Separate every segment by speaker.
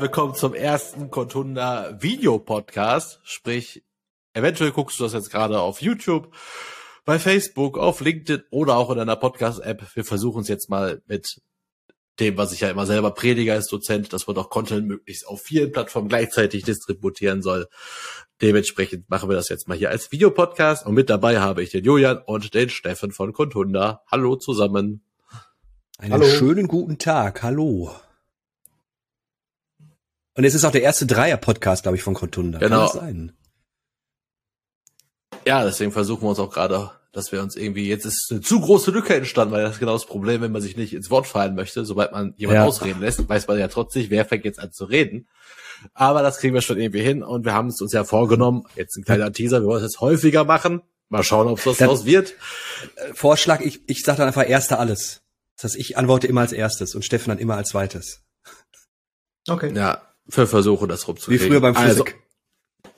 Speaker 1: willkommen zum ersten Contunda Video Podcast. Sprich, eventuell guckst du das jetzt gerade auf YouTube, bei Facebook, auf LinkedIn oder auch in einer Podcast-App. Wir versuchen es jetzt mal mit dem, was ich ja immer selber predige als Dozent, dass man doch Content möglichst auf vielen Plattformen gleichzeitig distributieren soll. Dementsprechend machen wir das jetzt mal hier als Videopodcast und mit dabei habe ich den Julian und den Steffen von Contunda. Hallo zusammen.
Speaker 2: Einen Hallo. schönen guten Tag. Hallo. Und es ist auch der erste Dreier-Podcast, glaube ich, von Contunda.
Speaker 1: Genau. Kann das sein? Ja, deswegen versuchen wir uns auch gerade, dass wir uns irgendwie, jetzt ist eine zu große Lücke entstanden, weil das ist genau das Problem, wenn man sich nicht ins Wort fallen möchte. Sobald man jemanden ja. ausreden lässt, weiß man ja trotzdem wer fängt jetzt an zu reden. Aber das kriegen wir schon irgendwie hin und wir haben es uns ja vorgenommen. Jetzt ein kleiner Teaser, wir wollen es jetzt häufiger machen. Mal schauen, ob es das raus wird.
Speaker 2: Äh, Vorschlag, ich, ich sage dann einfach erster alles. Das heißt, ich antworte immer als erstes und Steffen dann immer als zweites.
Speaker 1: Okay. Ja, für Versuche, das rumzukriegen.
Speaker 2: Wie früher beim Physik.
Speaker 1: Also,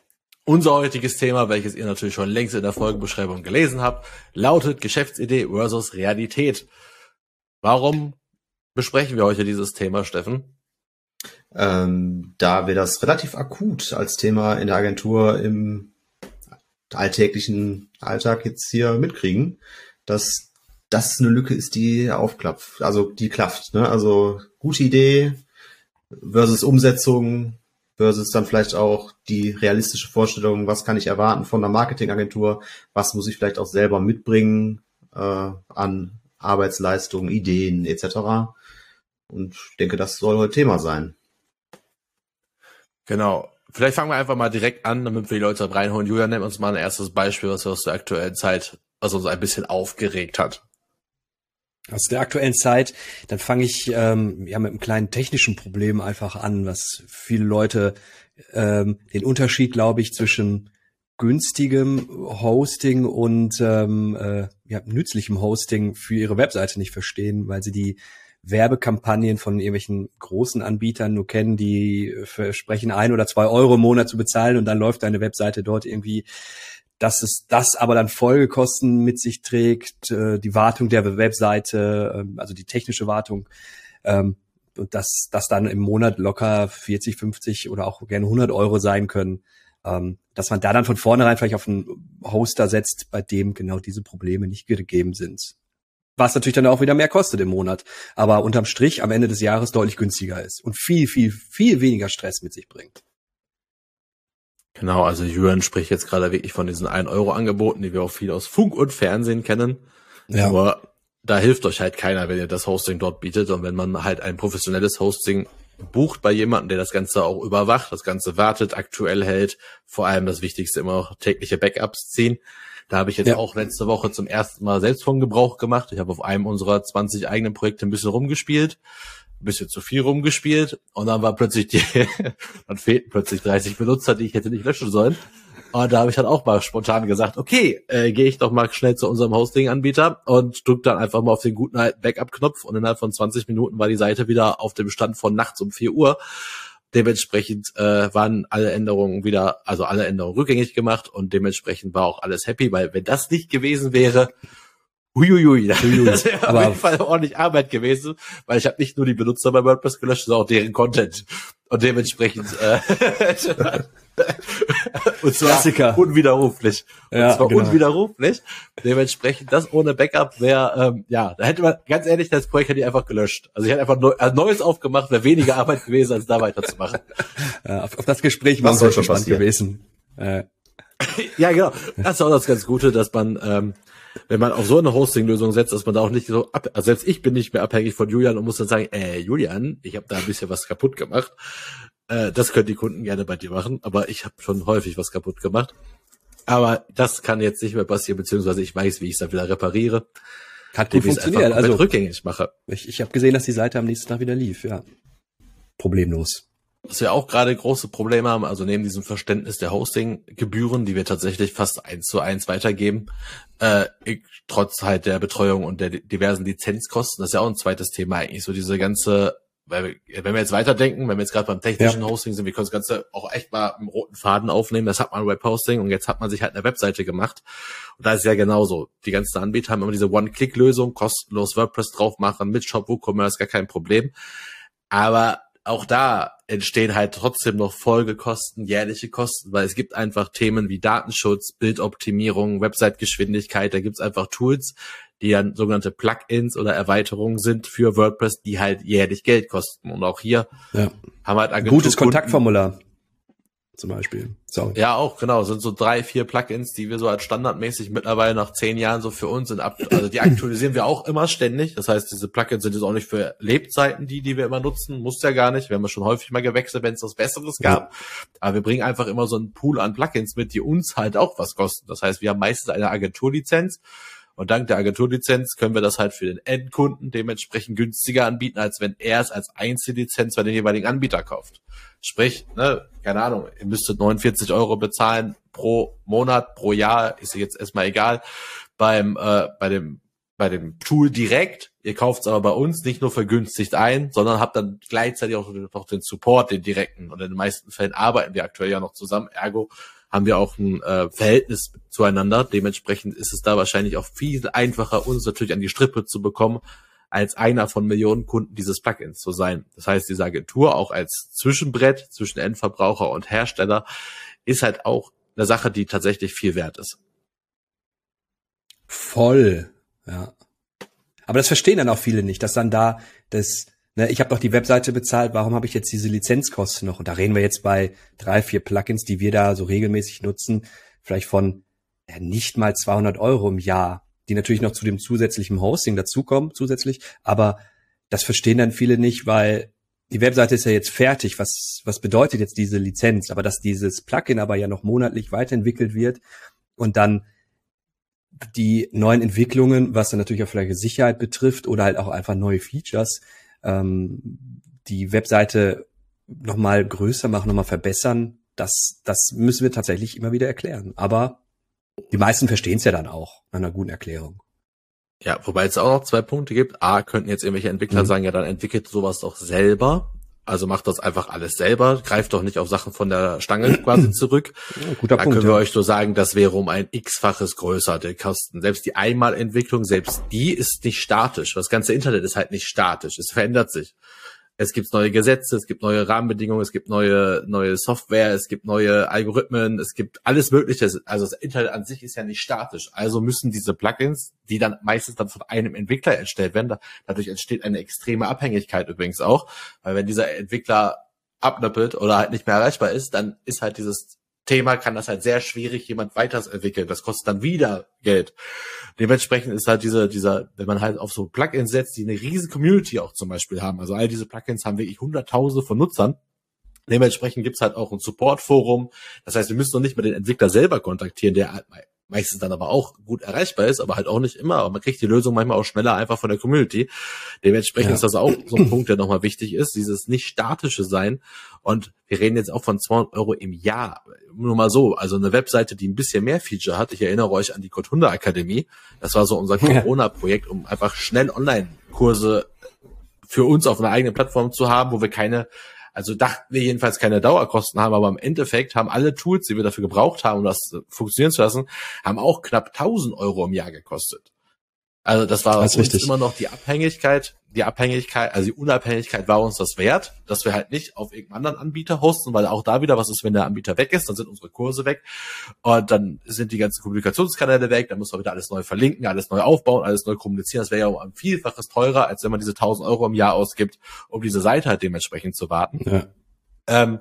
Speaker 1: unser heutiges Thema, welches ihr natürlich schon längst in der Folgenbeschreibung gelesen habt, lautet Geschäftsidee versus Realität. Warum besprechen wir heute dieses Thema, Steffen?
Speaker 3: Ähm, da wir das relativ akut als Thema in der Agentur im alltäglichen Alltag jetzt hier mitkriegen, dass das eine Lücke ist, die aufklappt, also die klafft. Ne? Also gute Idee, versus Umsetzung versus dann vielleicht auch die realistische Vorstellung, was kann ich erwarten von einer Marketingagentur, was muss ich vielleicht auch selber mitbringen äh, an Arbeitsleistungen, Ideen etc. Und ich denke, das soll heute Thema sein.
Speaker 1: Genau. Vielleicht fangen wir einfach mal direkt an, damit wir die Leute reinholen. Julian, nennt uns mal ein erstes Beispiel, was wir aus der aktuellen Zeit, was uns ein bisschen aufgeregt hat
Speaker 2: aus der aktuellen Zeit, dann fange ich ähm, ja mit einem kleinen technischen Problem einfach an, was viele Leute ähm, den Unterschied, glaube ich, zwischen günstigem Hosting und ähm, äh, ja, nützlichem Hosting für ihre Webseite nicht verstehen, weil sie die Werbekampagnen von irgendwelchen großen Anbietern nur kennen, die versprechen ein oder zwei Euro im Monat zu bezahlen und dann läuft deine Webseite dort irgendwie dass es das aber dann Folgekosten mit sich trägt, äh, die Wartung der Webseite, äh, also die technische Wartung, ähm, und dass das dann im Monat locker 40, 50 oder auch gerne 100 Euro sein können, ähm, dass man da dann von vornherein vielleicht auf einen Hoster setzt, bei dem genau diese Probleme nicht gegeben sind. Was natürlich dann auch wieder mehr kostet im Monat, aber unterm Strich am Ende des Jahres deutlich günstiger ist und viel, viel, viel weniger Stress mit sich bringt.
Speaker 1: Genau, also Jürgen spricht jetzt gerade wirklich von diesen 1-Euro-Angeboten, die wir auch viel aus Funk und Fernsehen kennen. Ja. Aber da hilft euch halt keiner, wenn ihr das Hosting dort bietet. Und wenn man halt ein professionelles Hosting bucht bei jemandem, der das Ganze auch überwacht, das Ganze wartet, aktuell hält, vor allem das Wichtigste immer auch tägliche Backups ziehen. Da habe ich jetzt ja. auch letzte Woche zum ersten Mal selbst von Gebrauch gemacht. Ich habe auf einem unserer 20 eigenen Projekte ein bisschen rumgespielt bisschen zu viel rumgespielt und dann war plötzlich die, dann fehlten plötzlich 30 Benutzer, die ich hätte nicht löschen sollen. Und da habe ich dann auch mal spontan gesagt, okay, äh, gehe ich doch mal schnell zu unserem Hosting-Anbieter und drück dann einfach mal auf den guten Backup-Knopf und innerhalb von 20 Minuten war die Seite wieder auf dem Stand von nachts um 4 Uhr. Dementsprechend äh, waren alle Änderungen wieder, also alle Änderungen rückgängig gemacht und dementsprechend war auch alles happy, weil wenn das nicht gewesen wäre, Huiuiui, das wäre auf jeden Fall ordentlich Arbeit gewesen, weil ich habe nicht nur die Benutzer bei WordPress gelöscht, sondern auch deren Content. Und dementsprechend äh, und zwar Klassiker. unwiderruflich. Ja, und zwar genau. unwiderruflich. Dementsprechend, das ohne Backup wäre, ähm, ja, da hätte man, ganz ehrlich, das Projekt hätte ich einfach gelöscht. Also ich hätte einfach neu, ein neues aufgemacht, wäre weniger Arbeit gewesen, als da weiterzumachen.
Speaker 2: Ja, auf, auf das Gespräch war es schon spannend gewesen.
Speaker 1: Äh. ja, genau. Das ist auch das ganz Gute, dass man ähm, wenn man auf so eine Hosting-Lösung setzt, dass man da auch nicht so ab, also selbst ich bin nicht mehr abhängig von Julian und muss dann sagen, äh, Julian, ich habe da ein bisschen was kaputt gemacht. Äh, das können die Kunden gerne bei dir machen, aber ich habe schon häufig was kaputt gemacht. Aber das kann jetzt nicht mehr passieren, beziehungsweise ich weiß, wie ich es dann wieder repariere.
Speaker 2: Hat gut funktioniert, also
Speaker 1: rückgängig mache.
Speaker 2: Ich, ich habe gesehen, dass die Seite am nächsten Tag wieder lief, ja. Problemlos.
Speaker 1: Was wir auch gerade große Probleme haben, also neben diesem Verständnis der Hostinggebühren, die wir tatsächlich fast eins zu eins weitergeben, äh, trotz halt der Betreuung und der diversen Lizenzkosten, das ist ja auch ein zweites Thema eigentlich, so diese ganze, weil wir, wenn wir jetzt weiterdenken, wenn wir jetzt gerade beim technischen ja. Hosting sind, wir können das Ganze auch echt mal im roten Faden aufnehmen, das hat man Webhosting und jetzt hat man sich halt eine Webseite gemacht. Und da ist ja genauso, die ganzen Anbieter haben immer diese One-Click-Lösung, kostenlos WordPress drauf machen, mit Shop, WooCommerce, gar kein Problem, aber auch da entstehen halt trotzdem noch Folgekosten, jährliche Kosten, weil es gibt einfach Themen wie Datenschutz, Bildoptimierung, Website-Geschwindigkeit, da gibt's einfach Tools, die dann sogenannte Plugins oder Erweiterungen sind für WordPress, die halt jährlich Geld kosten. Und auch hier
Speaker 2: ja. haben wir halt Agentur Gutes Kontaktformular zum Beispiel.
Speaker 1: Sorry. Ja, auch, genau. Sind so drei, vier Plugins, die wir so als standardmäßig mittlerweile nach zehn Jahren so für uns sind. Ab, also die aktualisieren wir auch immer ständig. Das heißt, diese Plugins sind jetzt auch nicht für Lebzeiten, die, die wir immer nutzen. Muss ja gar nicht. Wir haben ja schon häufig mal gewechselt, wenn es was Besseres gab. Ja. Aber wir bringen einfach immer so einen Pool an Plugins mit, die uns halt auch was kosten. Das heißt, wir haben meistens eine Agenturlizenz und dank der Agenturlizenz können wir das halt für den Endkunden dementsprechend günstiger anbieten, als wenn er es als Einzellizenz bei den jeweiligen Anbieter kauft. Sprich, ne, keine Ahnung, ihr müsstet 49 Euro bezahlen pro Monat, pro Jahr, ist jetzt erstmal egal, beim, äh, bei dem, bei dem Tool direkt. Ihr kauft es aber bei uns nicht nur vergünstigt ein, sondern habt dann gleichzeitig auch noch den Support, den direkten. Und in den meisten Fällen arbeiten wir aktuell ja noch zusammen. Ergo haben wir auch ein äh, Verhältnis zueinander. Dementsprechend ist es da wahrscheinlich auch viel einfacher, uns natürlich an die Strippe zu bekommen, als einer von Millionen Kunden dieses Plugins zu sein. Das heißt, diese Agentur auch als Zwischenbrett zwischen Endverbraucher und Hersteller ist halt auch eine Sache, die tatsächlich viel wert ist.
Speaker 2: Voll, ja. Aber das verstehen dann auch viele nicht, dass dann da das ne, ich habe doch die Webseite bezahlt, warum habe ich jetzt diese Lizenzkosten noch? Und da reden wir jetzt bei drei, vier Plugins, die wir da so regelmäßig nutzen, vielleicht von ja, nicht mal 200 Euro im Jahr, die natürlich noch zu dem zusätzlichen Hosting dazukommen, zusätzlich, aber das verstehen dann viele nicht, weil die Webseite ist ja jetzt fertig. Was, was bedeutet jetzt diese Lizenz? Aber dass dieses Plugin aber ja noch monatlich weiterentwickelt wird und dann die neuen Entwicklungen, was dann natürlich auch vielleicht Sicherheit betrifft oder halt auch einfach neue Features, ähm, die Webseite nochmal größer machen, nochmal verbessern, das, das müssen wir tatsächlich immer wieder erklären. Aber die meisten verstehen es ja dann auch nach einer guten Erklärung.
Speaker 1: Ja, wobei es auch noch zwei Punkte gibt. A, könnten jetzt irgendwelche Entwickler mhm. sagen, ja, dann entwickelt sowas doch selber. Also macht das einfach alles selber, greift doch nicht auf Sachen von der Stange quasi zurück. Ja, guter da Punkt, können wir ja. euch so sagen, das wäre um ein x-faches größer, der Kosten. Selbst die Einmalentwicklung, selbst die ist nicht statisch. Das ganze Internet ist halt nicht statisch. Es verändert sich es gibt neue Gesetze, es gibt neue Rahmenbedingungen, es gibt neue, neue Software, es gibt neue Algorithmen, es gibt alles Mögliche. Also das Internet an sich ist ja nicht statisch. Also müssen diese Plugins, die dann meistens dann von einem Entwickler erstellt werden, dadurch entsteht eine extreme Abhängigkeit übrigens auch, weil wenn dieser Entwickler abnöppelt oder halt nicht mehr erreichbar ist, dann ist halt dieses Thema kann das halt sehr schwierig jemand weiterentwickeln. Das kostet dann wieder Geld. Dementsprechend ist halt dieser, dieser, wenn man halt auf so Plugins setzt, die eine riesen Community auch zum Beispiel haben. Also all diese Plugins haben wirklich hunderttausende von Nutzern. Dementsprechend gibt's halt auch ein Support-Forum. Das heißt, wir müssen noch nicht mal den Entwickler selber kontaktieren, der halt meistens dann aber auch gut erreichbar ist, aber halt auch nicht immer. Aber man kriegt die Lösung manchmal auch schneller einfach von der Community. Dementsprechend ja. ist das auch so ein Punkt, der nochmal wichtig ist, dieses nicht statische Sein. Und wir reden jetzt auch von 200 Euro im Jahr. Nur mal so, also eine Webseite, die ein bisschen mehr Feature hat. Ich erinnere euch an die Code Akademie. Das war so unser Corona-Projekt, um einfach schnell Online-Kurse für uns auf einer eigenen Plattform zu haben, wo wir keine also dachten wir jedenfalls keine Dauerkosten haben, aber im Endeffekt haben alle Tools, die wir dafür gebraucht haben, um das funktionieren zu lassen, haben auch knapp 1000 Euro im Jahr gekostet. Also das war das uns immer noch die Abhängigkeit, die Abhängigkeit, also die Unabhängigkeit war uns das wert, dass wir halt nicht auf irgendeinem anderen Anbieter hosten, weil auch da wieder, was ist, wenn der Anbieter weg ist, dann sind unsere Kurse weg und dann sind die ganzen Kommunikationskanäle weg, dann müssen wir wieder alles neu verlinken, alles neu aufbauen, alles neu kommunizieren. Das wäre ja um ein Vielfaches teurer, als wenn man diese 1000 Euro im Jahr ausgibt, um diese Seite halt dementsprechend zu warten. Ja. Ähm,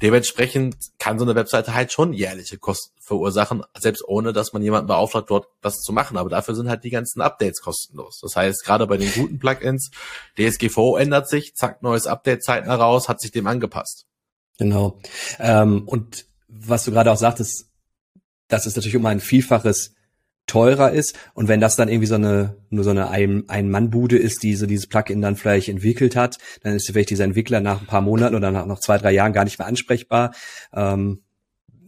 Speaker 1: dementsprechend kann so eine Webseite halt schon jährliche Kosten verursachen, selbst ohne, dass man jemanden beauftragt, dort was zu machen. Aber dafür sind halt die ganzen Updates kostenlos. Das heißt, gerade bei den guten Plugins, DSGVO ändert sich, zack, neues Update zeitnah raus, hat sich dem angepasst.
Speaker 2: Genau. Ähm, und was du gerade auch sagtest, das ist natürlich um ein Vielfaches teurer ist. Und wenn das dann irgendwie so eine, nur so eine Ein-Mann-Bude ist, die so dieses Plugin dann vielleicht entwickelt hat, dann ist vielleicht dieser Entwickler nach ein paar Monaten oder nach noch zwei, drei Jahren gar nicht mehr ansprechbar. Ähm,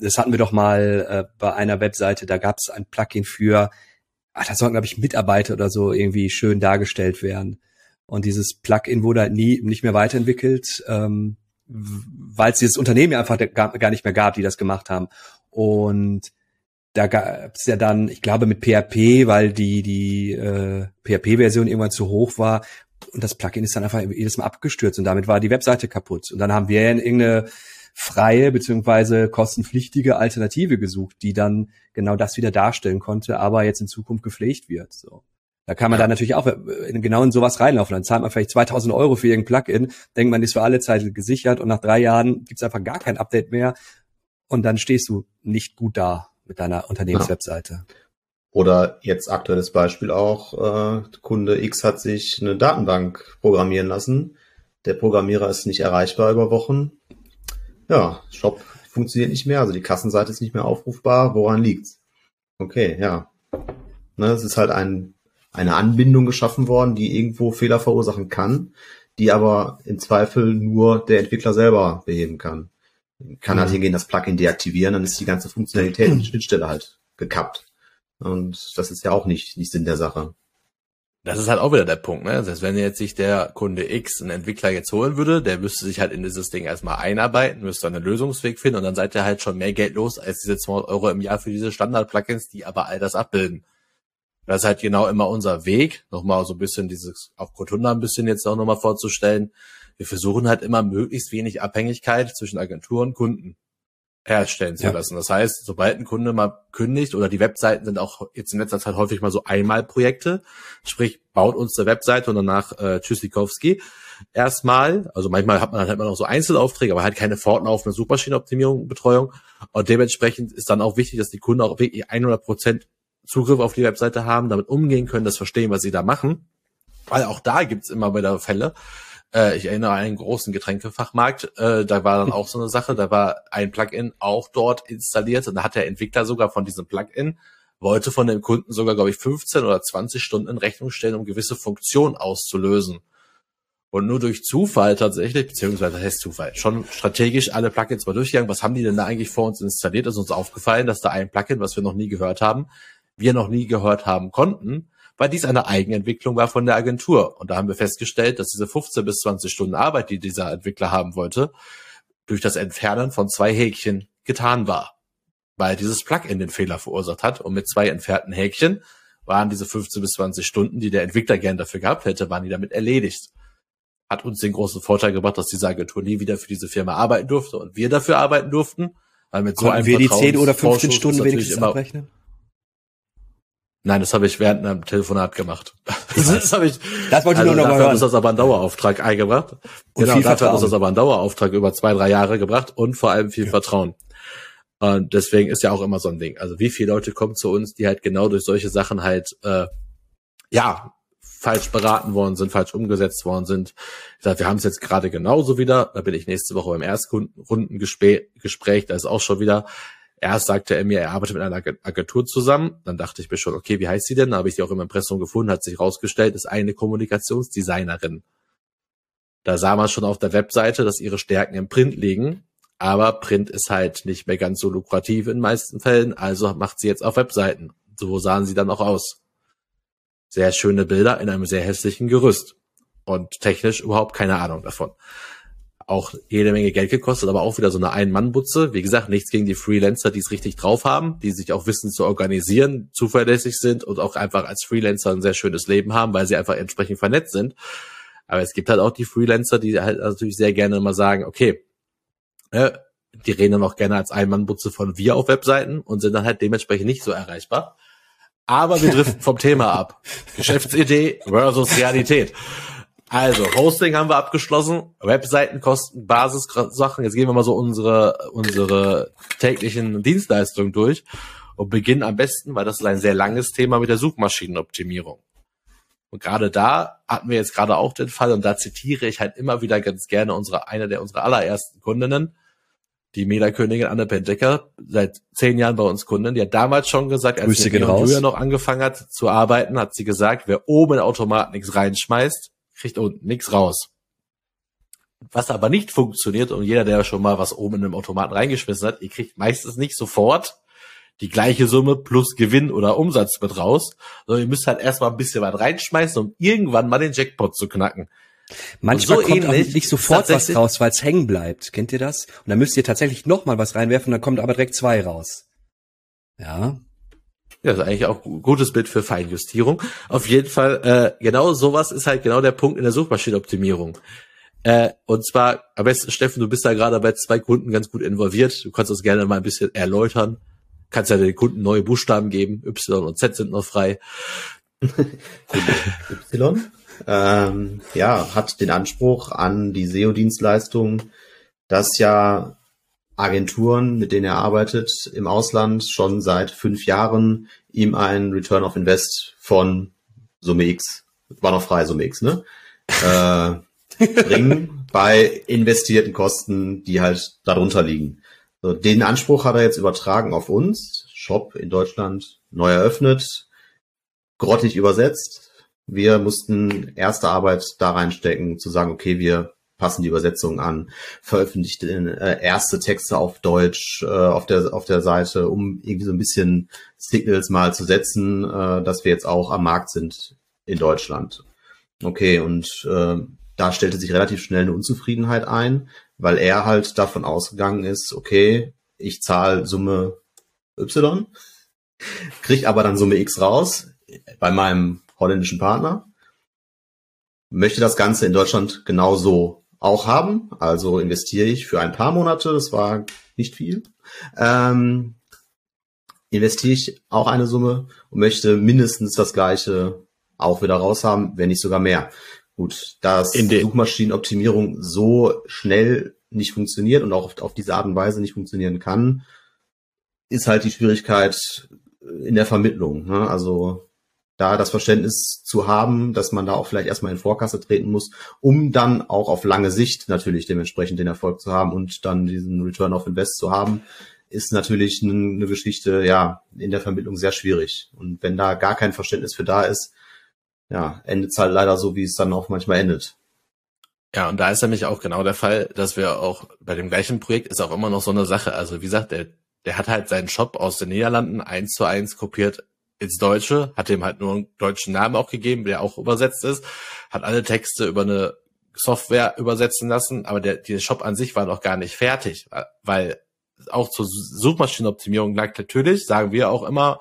Speaker 2: das hatten wir doch mal äh, bei einer Webseite, da gab es ein Plugin für, ach, da sollten, glaube ich, Mitarbeiter oder so irgendwie schön dargestellt werden. Und dieses Plugin wurde halt nie nicht mehr weiterentwickelt, ähm, weil es dieses Unternehmen ja einfach gar nicht mehr gab, die das gemacht haben. Und da gab es ja dann, ich glaube mit PHP, weil die die äh, PHP-Version irgendwann zu hoch war, Und das Plugin ist dann einfach jedes Mal abgestürzt und damit war die Webseite kaputt. Und dann haben wir irgendeine freie beziehungsweise kostenpflichtige Alternative gesucht, die dann genau das wieder darstellen konnte, aber jetzt in Zukunft gepflegt wird. So. Da kann man ja. dann natürlich auch genau in sowas reinlaufen. Dann zahlt man vielleicht 2000 Euro für irgendein Plugin, denkt man, ist für alle Zeit gesichert und nach drei Jahren gibt's einfach gar kein Update mehr und dann stehst du nicht gut da mit deiner Unternehmenswebseite. Ja.
Speaker 3: Oder jetzt aktuelles Beispiel auch, äh, Kunde X hat sich eine Datenbank programmieren lassen. Der Programmierer ist nicht erreichbar über Wochen. Ja, Shop funktioniert nicht mehr, also die Kassenseite ist nicht mehr aufrufbar. Woran liegt's? Okay, ja. Ne, es ist halt ein, eine Anbindung geschaffen worden, die irgendwo Fehler verursachen kann, die aber im Zweifel nur der Entwickler selber beheben kann. Kann halt hingehen, das Plugin deaktivieren, dann ist die ganze Funktionalität und Schnittstelle halt gekappt. Und das ist ja auch nicht, nicht Sinn der Sache.
Speaker 1: Das ist halt auch wieder der Punkt, ne? Das heißt, wenn jetzt sich der Kunde X einen Entwickler jetzt holen würde, der müsste sich halt in dieses Ding erstmal einarbeiten, müsste einen Lösungsweg finden und dann seid ihr halt schon mehr Geld los als diese 200 Euro im Jahr für diese Standard-Plugins, die aber all das abbilden. Das ist halt genau immer unser Weg, nochmal so ein bisschen dieses, auch Kotunda ein bisschen jetzt auch nochmal vorzustellen. Wir versuchen halt immer möglichst wenig Abhängigkeit zwischen Agentur und Kunden herstellen zu ja. lassen. Das heißt, sobald ein Kunde mal kündigt oder die Webseiten sind auch jetzt in letzter Zeit häufig mal so Einmalprojekte, sprich baut uns eine Webseite und danach äh, Tschüssikowski erstmal, also manchmal hat man dann halt immer noch so Einzelaufträge, aber halt keine fortlaufende Suchmaschinenoptimierung, Betreuung und dementsprechend ist dann auch wichtig, dass die Kunden auch wirklich 100 Prozent Zugriff auf die Webseite haben, damit umgehen können, das verstehen, was sie da machen, weil auch da gibt's immer wieder Fälle, äh, ich erinnere an einen großen Getränkefachmarkt, äh, da war dann auch so eine Sache, da war ein Plugin auch dort installiert und da hat der Entwickler sogar von diesem Plugin wollte von dem Kunden sogar, glaube ich, 15 oder 20 Stunden in Rechnung stellen, um gewisse Funktionen auszulösen. Und nur durch Zufall tatsächlich, beziehungsweise das heißt Zufall, schon strategisch alle Plugins mal durchgegangen. Was haben die denn da eigentlich vor uns installiert? Ist uns aufgefallen, dass da ein Plugin, was wir noch nie gehört haben, wir noch nie gehört haben konnten, weil dies eine Eigenentwicklung war von der Agentur. Und da haben wir festgestellt, dass diese 15 bis 20 Stunden Arbeit, die dieser Entwickler haben wollte, durch das Entfernen von zwei Häkchen getan war. Weil dieses Plugin den Fehler verursacht hat und mit zwei entfernten Häkchen waren diese 15 bis 20 Stunden, die der Entwickler gern dafür gehabt hätte, waren die damit erledigt. Hat uns den großen Vorteil gebracht, dass diese Agentur nie wieder für diese Firma arbeiten durfte und wir dafür arbeiten durften.
Speaker 2: Weil mit Konnten so einem wir die 10 oder 15 Stunden wenigstens immer, abrechnen?
Speaker 1: Nein, das habe ich während einem Telefonat gemacht.
Speaker 2: Das, habe ich. Das wollte
Speaker 1: ich
Speaker 2: also nur noch mal hören.
Speaker 1: ist das aber ein Dauerauftrag eingebracht. Und genau, dafür hat uns das aber ein Dauerauftrag über zwei, drei Jahre gebracht und vor allem viel ja. Vertrauen. Und deswegen ist ja auch immer so ein Ding. Also wie viele Leute kommen zu uns, die halt genau durch solche Sachen halt äh, ja falsch beraten worden sind, falsch umgesetzt worden sind. Ich sag, wir haben es jetzt gerade genauso wieder. Da bin ich nächste Woche beim Erstrundengespräch. Da ist auch schon wieder Erst sagte er mir, er arbeitet mit einer Agentur zusammen. Dann dachte ich mir schon, okay, wie heißt sie denn? Da habe ich die auch im Impressum gefunden, hat sich rausgestellt, ist eine Kommunikationsdesignerin. Da sah man schon auf der Webseite, dass ihre Stärken im Print liegen. Aber Print ist halt nicht mehr ganz so lukrativ in meisten Fällen, also macht sie jetzt auf Webseiten. So sahen sie dann auch aus. Sehr schöne Bilder in einem sehr hässlichen Gerüst. Und technisch überhaupt keine Ahnung davon auch jede Menge Geld gekostet, aber auch wieder so eine Ein-Mann-Butze. Wie gesagt, nichts gegen die Freelancer, die es richtig drauf haben, die sich auch wissen zu organisieren, zuverlässig sind und auch einfach als Freelancer ein sehr schönes Leben haben, weil sie einfach entsprechend vernetzt sind. Aber es gibt halt auch die Freelancer, die halt natürlich sehr gerne immer sagen, okay, äh, die reden dann auch gerne als Ein-Mann-Butze von wir auf Webseiten und sind dann halt dementsprechend nicht so erreichbar. Aber wir driften vom Thema ab. Geschäftsidee versus Realität. Also, Hosting haben wir abgeschlossen, Webseitenkosten, Basissachen. Jetzt gehen wir mal so unsere, unsere täglichen Dienstleistungen durch und beginnen am besten, weil das ist ein sehr langes Thema mit der Suchmaschinenoptimierung. Und gerade da hatten wir jetzt gerade auch den Fall, und da zitiere ich halt immer wieder ganz gerne unsere, eine der unserer allerersten Kundinnen, die Mela-Königin Anne Pendecker, seit zehn Jahren bei uns Kundin, die hat damals schon gesagt, als
Speaker 2: sie Julia
Speaker 1: noch angefangen hat zu arbeiten, hat sie gesagt, wer oben in Automat nichts reinschmeißt, kriegt unten nichts raus. Was aber nicht funktioniert, und jeder, der schon mal was oben in einem Automaten reingeschmissen hat, ihr kriegt meistens nicht sofort die gleiche Summe plus Gewinn oder Umsatz mit raus, sondern ihr müsst halt erstmal ein bisschen was reinschmeißen, um irgendwann mal den Jackpot zu knacken.
Speaker 2: Manchmal so kommt auch nicht sofort was raus, weil es hängen bleibt. Kennt ihr das? Und dann müsst ihr tatsächlich noch mal was reinwerfen, dann kommt aber direkt zwei raus. Ja.
Speaker 1: Ja, ist eigentlich auch ein gutes Bild für Feinjustierung. Auf jeden Fall, äh, genau sowas ist halt genau der Punkt in der Suchmaschinenoptimierung. Äh, und zwar, am besten, Steffen, du bist da gerade bei zwei Kunden ganz gut involviert. Du kannst uns gerne mal ein bisschen erläutern. Kannst ja den Kunden neue Buchstaben geben. Y und Z sind noch frei.
Speaker 3: y ähm, ja, hat den Anspruch an die SEO-Dienstleistung, dass ja Agenturen, mit denen er arbeitet im Ausland, schon seit fünf Jahren ihm einen Return of Invest von Summe X, war noch frei Summe X, ne? äh, bringen bei investierten Kosten, die halt darunter liegen. So, den Anspruch hat er jetzt übertragen auf uns. Shop in Deutschland neu eröffnet, grottig übersetzt. Wir mussten erste Arbeit da reinstecken, zu sagen, okay, wir passen die Übersetzungen an, veröffentlichten äh, erste Texte auf Deutsch äh, auf der auf der Seite, um irgendwie so ein bisschen Signals mal zu setzen, äh, dass wir jetzt auch am Markt sind in Deutschland. Okay, und äh, da stellte sich relativ schnell eine Unzufriedenheit ein, weil er halt davon ausgegangen ist, okay, ich zahle Summe Y, krieg aber dann Summe X raus bei meinem holländischen Partner, möchte das Ganze in Deutschland genauso auch haben. Also investiere ich für ein paar Monate, das war nicht viel, ähm, investiere ich auch eine Summe und möchte mindestens das gleiche auch wieder raushaben, wenn nicht sogar mehr. Gut, dass Suchmaschinenoptimierung so schnell nicht funktioniert und auch auf, auf diese Art und Weise nicht funktionieren kann, ist halt die Schwierigkeit in der Vermittlung. Ne? Also da das Verständnis zu haben, dass man da auch vielleicht erstmal in Vorkasse treten muss, um dann auch auf lange Sicht natürlich dementsprechend den Erfolg zu haben und dann diesen Return of Invest zu haben, ist natürlich eine Geschichte, ja, in der Vermittlung sehr schwierig. Und wenn da gar kein Verständnis für da ist, ja, endet es halt leider so, wie es dann auch manchmal endet.
Speaker 1: Ja, und da ist nämlich auch genau der Fall, dass wir auch bei dem gleichen Projekt ist auch immer noch so eine Sache. Also wie gesagt, der, der hat halt seinen Shop aus den Niederlanden eins zu eins kopiert ins Deutsche, hat dem halt nur einen deutschen Namen auch gegeben, der auch übersetzt ist, hat alle Texte über eine Software übersetzen lassen, aber der, der Shop an sich war noch gar nicht fertig, weil auch zur Suchmaschinenoptimierung lag natürlich, sagen wir auch immer,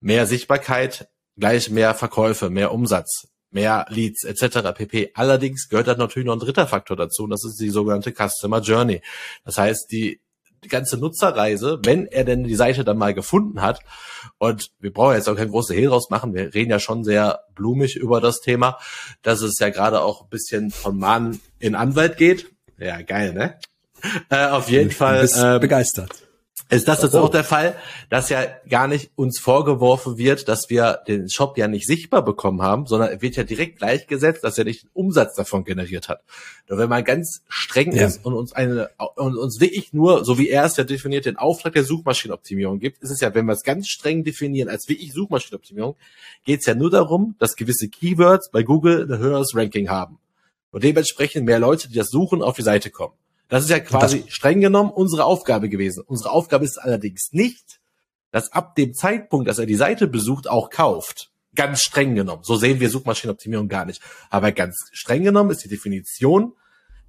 Speaker 1: mehr Sichtbarkeit gleich mehr Verkäufe, mehr Umsatz, mehr Leads etc. pp. Allerdings gehört da natürlich noch ein dritter Faktor dazu und das ist die sogenannte Customer Journey. Das heißt, die die ganze Nutzerreise, wenn er denn die Seite dann mal gefunden hat. Und wir brauchen jetzt auch kein großes Hehl draus machen. Wir reden ja schon sehr blumig über das Thema, dass es ja gerade auch ein bisschen von Mann in Anwalt geht. Ja, geil, ne? Äh, auf jeden Fall.
Speaker 2: Bist ähm, begeistert
Speaker 1: ist das jetzt auch der Fall, dass ja gar nicht uns vorgeworfen wird, dass wir den Shop ja nicht sichtbar bekommen haben, sondern er wird ja direkt gleichgesetzt, dass er nicht den Umsatz davon generiert hat. Nur wenn man ganz streng ja. ist und uns eine und uns wirklich nur, so wie er es ja definiert, den Auftrag der Suchmaschinenoptimierung gibt, ist es ja, wenn wir es ganz streng definieren als wirklich Suchmaschinenoptimierung, geht es ja nur darum, dass gewisse Keywords bei Google ein höheres Ranking haben. Und dementsprechend mehr Leute, die das suchen, auf die Seite kommen. Das ist ja quasi das, streng genommen unsere Aufgabe gewesen. Unsere Aufgabe ist allerdings nicht, dass ab dem Zeitpunkt, dass er die Seite besucht, auch kauft. Ganz streng genommen. So sehen wir Suchmaschinenoptimierung gar nicht. Aber ganz streng genommen ist die Definition